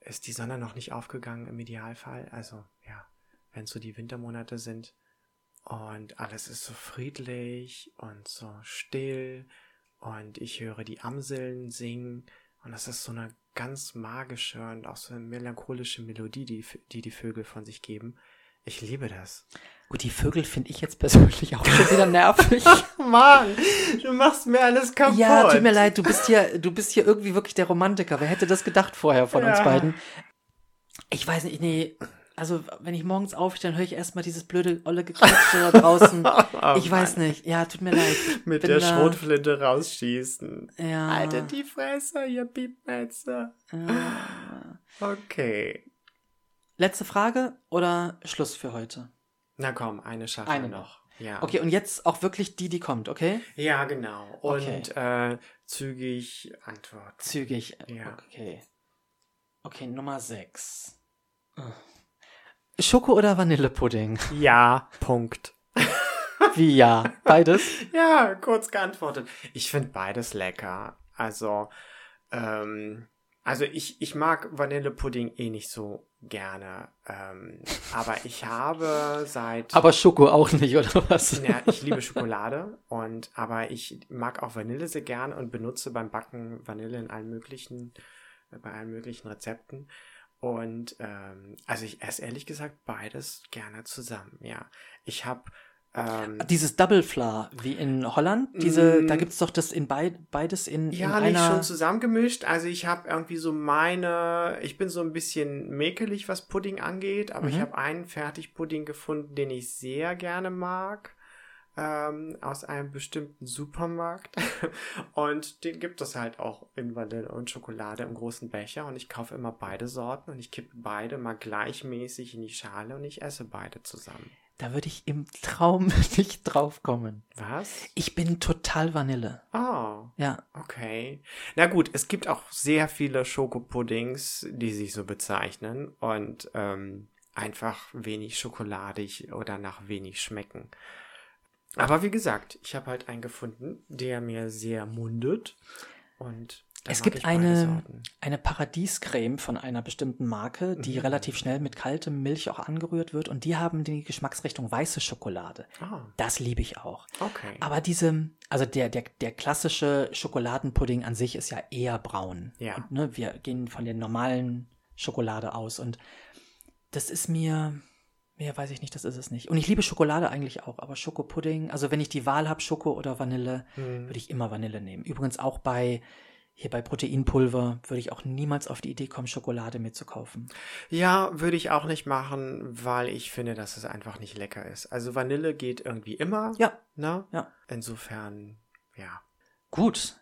ist die Sonne noch nicht aufgegangen im Idealfall. Also ja, wenn so die Wintermonate sind und alles ist so friedlich und so still und ich höre die Amseln singen und das ist so eine ganz magische und auch so eine melancholische Melodie, die die, die Vögel von sich geben. Ich liebe das. Gut, die Vögel finde ich jetzt persönlich auch schon wieder nervig. Mann, du machst mir alles kaputt. ja, tut mir leid. Du bist hier, du bist hier irgendwie wirklich der Romantiker. Wer hätte das gedacht vorher von uns Ja. beiden? Ich weiß nicht, nee. Also, wenn ich morgens aufstehe, dann höre ich erstmal dieses blöde, olle Gequatsche da draußen. Oh, ich weiß nicht. Ja, tut mir leid. Mit der da- Schrotflinte rausschießen. Ja. Haltet die Fresse, ihr Piepmetze. ja. Okay. Letzte Frage oder Schluss für heute? Na komm, eine schaffen Eine noch. Ja. Okay, und jetzt auch wirklich die, die kommt, okay? Ja, genau. Und Okay. äh, zügig antworten. Zügig. Ja. Okay. Okay, Nummer 6. Schoko oder Vanillepudding? Ja, Punkt. Wie ja? Beides? Ja, kurz geantwortet. Ich finde beides lecker. Also, ähm, also ich, ich mag Vanillepudding eh nicht so gerne. Ähm, aber ich habe seit. Aber Schoko auch nicht, oder was? Ja, ich liebe Schokolade und aber ich mag auch Vanille sehr gern und benutze beim Backen Vanille in allen möglichen, äh, bei allen möglichen Rezepten. Und ähm, also ich esse ehrlich gesagt beides gerne zusammen, ja. Ich habe ähm, Dieses Double Fla, wie in Holland, diese, Mm. da gibt's doch das in beid, beides in, ja in nicht einer. schon zusammengemischt. Also ich habe irgendwie so meine, ich bin so ein bisschen mäkelig, was Pudding angeht, aber ich Mhm. habe einen Fertigpudding gefunden, den ich sehr gerne mag. Ähm, aus einem bestimmten Supermarkt. Und den gibt es halt auch in Vanille und Schokolade im großen Becher. Und ich kaufe immer beide Sorten und ich kippe beide mal gleichmäßig in die Schale und ich esse beide zusammen. Da würde ich im Traum nicht drauf kommen. Was? Ich bin total Vanille. Oh. Ja. Okay. Na gut, es gibt auch sehr viele Schokopuddings, die sich so bezeichnen und ähm, einfach wenig schokoladig oder nach wenig schmecken. Aber wie gesagt, ich habe halt einen gefunden, der mir sehr mundet und Es gibt eine, eine Paradiescreme von einer bestimmten Marke, die Mhm. relativ schnell mit kaltem Milch auch angerührt wird und die haben die Geschmacksrichtung weiße Schokolade. Ah, Das liebe ich auch. okay. Aber diese, also der, der, der klassische Schokoladenpudding an sich ist ja eher braun. Ja. Und, ne, wir gehen von der normalen Schokolade aus und das ist mir, mehr weiß ich nicht, das ist es nicht. Und ich liebe Schokolade eigentlich auch, aber Schokopudding, also wenn ich die Wahl habe, Schoko oder Vanille, Hm. würde ich immer Vanille nehmen. Übrigens auch bei, hier bei Proteinpulver würde ich auch niemals auf die Idee kommen, Schokolade mitzukaufen. Ja, würde ich auch nicht machen, weil ich finde, dass es einfach nicht lecker ist. Also Vanille geht irgendwie immer. Ja, Ne? ja. Insofern, ja. Gut.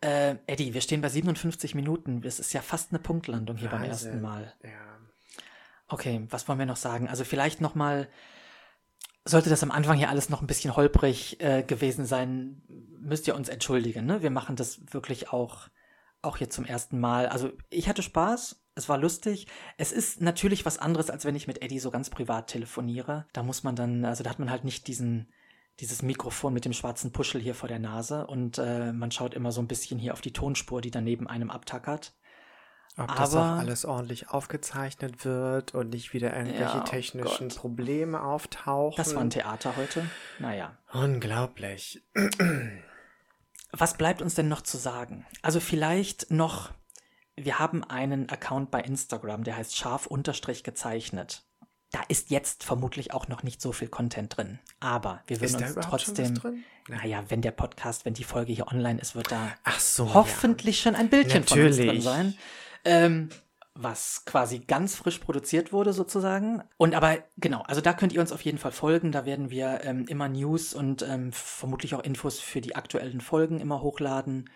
Äh, Eddie, wir stehen bei 57 Minuten. Das ist ja fast eine Punktlandung hier beim Wahnsinn. ersten Mal. Ja. Okay, was wollen wir noch sagen? Also vielleicht noch mal sollte das am Anfang hier alles noch ein bisschen holprig äh, gewesen sein, müsst ihr uns entschuldigen. Ne? Wir machen das wirklich auch, auch hier zum ersten Mal. Also ich hatte Spaß, es war lustig. Es ist natürlich was anderes, als wenn ich mit Eddie so ganz privat telefoniere. Da muss man dann, also da hat man halt nicht diesen, dieses Mikrofon mit dem schwarzen Puschel hier vor der Nase und äh, man schaut immer so ein bisschen hier auf die Tonspur, die dann neben einem abtackert. Ob das auch alles ordentlich aufgezeichnet wird und nicht wieder irgendwelche ja, oh technischen Gott. Probleme auftauchen. Das war ein Theater heute. Naja. Unglaublich. Was bleibt uns denn noch zu sagen? Also vielleicht noch, wir haben einen Account bei Instagram, der heißt scharf unterstrich gezeichnet. Da ist jetzt vermutlich auch noch nicht so viel Content drin. Aber wir würden uns trotzdem. Naja, wenn der Podcast, wenn die Folge hier online ist, wird da so, hoffentlich ja. schon ein Bildchen Natürlich. von uns drin sein. Ähm, was quasi ganz frisch produziert wurde sozusagen. Und aber genau, also da könnt ihr uns auf jeden Fall folgen. Da werden wir ähm, immer News und ähm, vermutlich auch Infos für die aktuellen Folgen immer hochladen.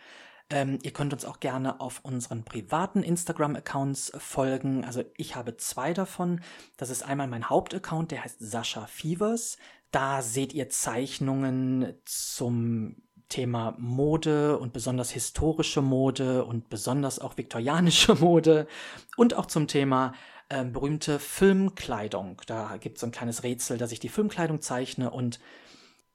Ähm, ihr könnt uns auch gerne auf unseren privaten Instagram-Accounts folgen. Also ich habe zwei davon. Das ist einmal mein Hauptaccount, der heißt Sascha Fevers. Da seht ihr Zeichnungen zum Thema Mode und besonders historische Mode und besonders auch viktorianische Mode und auch zum Thema äh, berühmte Filmkleidung. Da gibt es so ein kleines Rätsel, dass ich die Filmkleidung zeichne und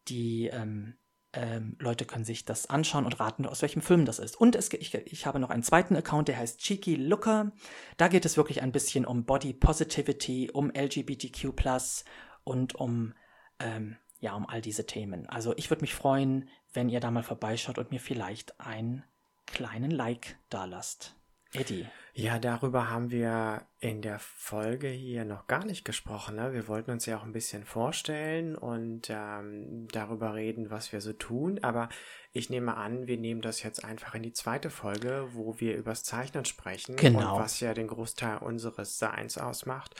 die ähm, ähm, Leute können sich das anschauen und raten, aus welchem Film das ist. Und es, ich, ich habe noch einen zweiten Account, der heißt Cheeky Looker. Da geht es wirklich ein bisschen um Body Positivity, um LGBTQ und um ähm, ja, um all diese Themen. Also ich würde mich freuen, wenn ihr da mal vorbeischaut und mir vielleicht einen kleinen Like da lasst. Eddie. Ja, darüber haben wir in der Folge hier noch gar nicht gesprochen. Ne? Wir wollten uns ja auch ein bisschen vorstellen und ähm, darüber reden, was wir so tun. Aber ich nehme an, wir nehmen das jetzt einfach in die zweite Folge, wo wir übers Zeichnen sprechen. Genau. Und was ja den Großteil unseres Seins ausmacht.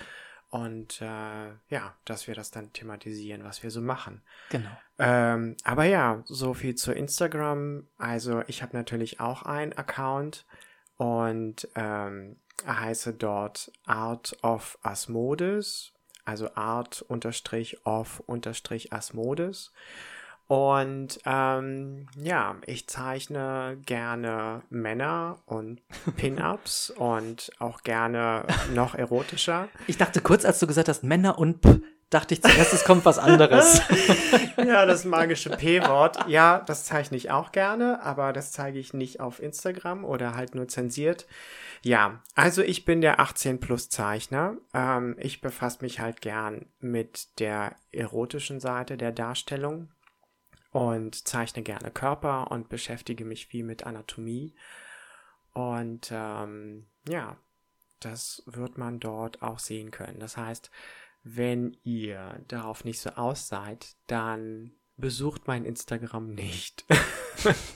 Und äh, ja, dass wir das dann thematisieren, was wir so machen. Genau. Ähm, aber ja, so viel zu Instagram. Also ich habe natürlich auch einen Account und ähm, heiße dort Art of Asmodes, also Art unterstrich of unterstrich Asmodes. Und ähm, ja, ich zeichne gerne Männer und Pin-ups und auch gerne noch erotischer. Ich dachte kurz, als du gesagt hast, Männer und P, dachte ich zuerst, es kommt was anderes. ja, das magische P-Wort. Ja, das zeichne ich auch gerne, aber das zeige ich nicht auf Instagram oder halt nur zensiert. Ja, also ich bin der 18 Plus Zeichner. Ähm, ich befasse mich halt gern mit der erotischen Seite der Darstellung und zeichne gerne Körper und beschäftige mich viel mit Anatomie. Und ähm, ja, das wird man dort auch sehen können. Das heißt, wenn ihr darauf nicht so aus seid, dann besucht mein Instagram nicht.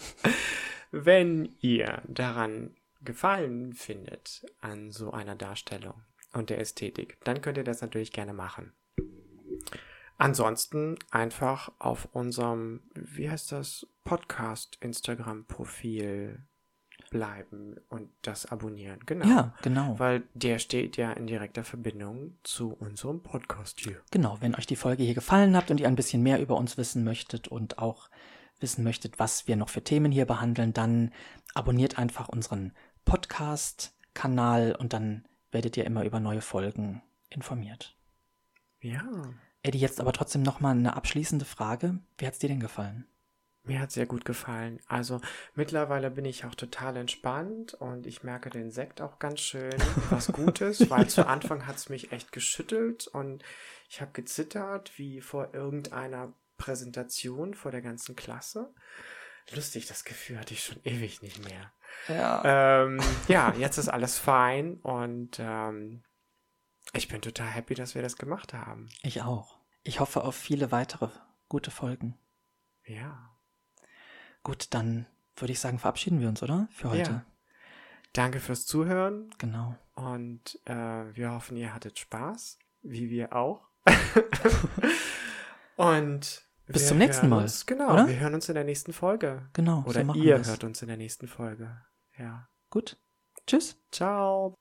wenn ihr daran Gefallen findet an so einer Darstellung und der Ästhetik, dann könnt ihr das natürlich gerne machen. Ansonsten einfach auf unserem, wie heißt das, Podcast Instagram-Profil bleiben und das abonnieren. Genau. Ja, genau. Weil der steht ja in direkter Verbindung zu unserem Podcast hier. Genau, wenn euch die Folge hier gefallen hat und ihr ein bisschen mehr über uns wissen möchtet und auch wissen möchtet, was wir noch für Themen hier behandeln, dann abonniert einfach unseren Podcast-Kanal und dann werdet ihr immer über neue Folgen informiert. Ja. Eddie, jetzt aber trotzdem nochmal eine abschließende Frage. Wie hat's dir denn gefallen? Mir hat sehr gut gefallen. Also mittlerweile bin ich auch total entspannt und ich merke den Sekt auch ganz schön was Gutes, weil zu Anfang hat es mich echt geschüttelt und ich habe gezittert wie vor irgendeiner Präsentation vor der ganzen Klasse. Lustig, das Gefühl hatte ich schon ewig nicht mehr. Ja. Ähm, ja, jetzt ist alles fein und ähm, ich bin total happy, dass wir das gemacht haben. Ich auch. Ich hoffe auf viele weitere gute Folgen. Ja. Gut, dann würde ich sagen, verabschieden wir uns, oder? Für heute. Ja. Danke fürs Zuhören. Genau. Und äh, wir hoffen, ihr hattet Spaß, wie wir auch. Und bis zum nächsten Mal. Uns, genau, oder? wir hören uns in der nächsten Folge. Genau. Oder so ihr hört uns in der nächsten Folge. Ja. Gut. Tschüss. Ciao.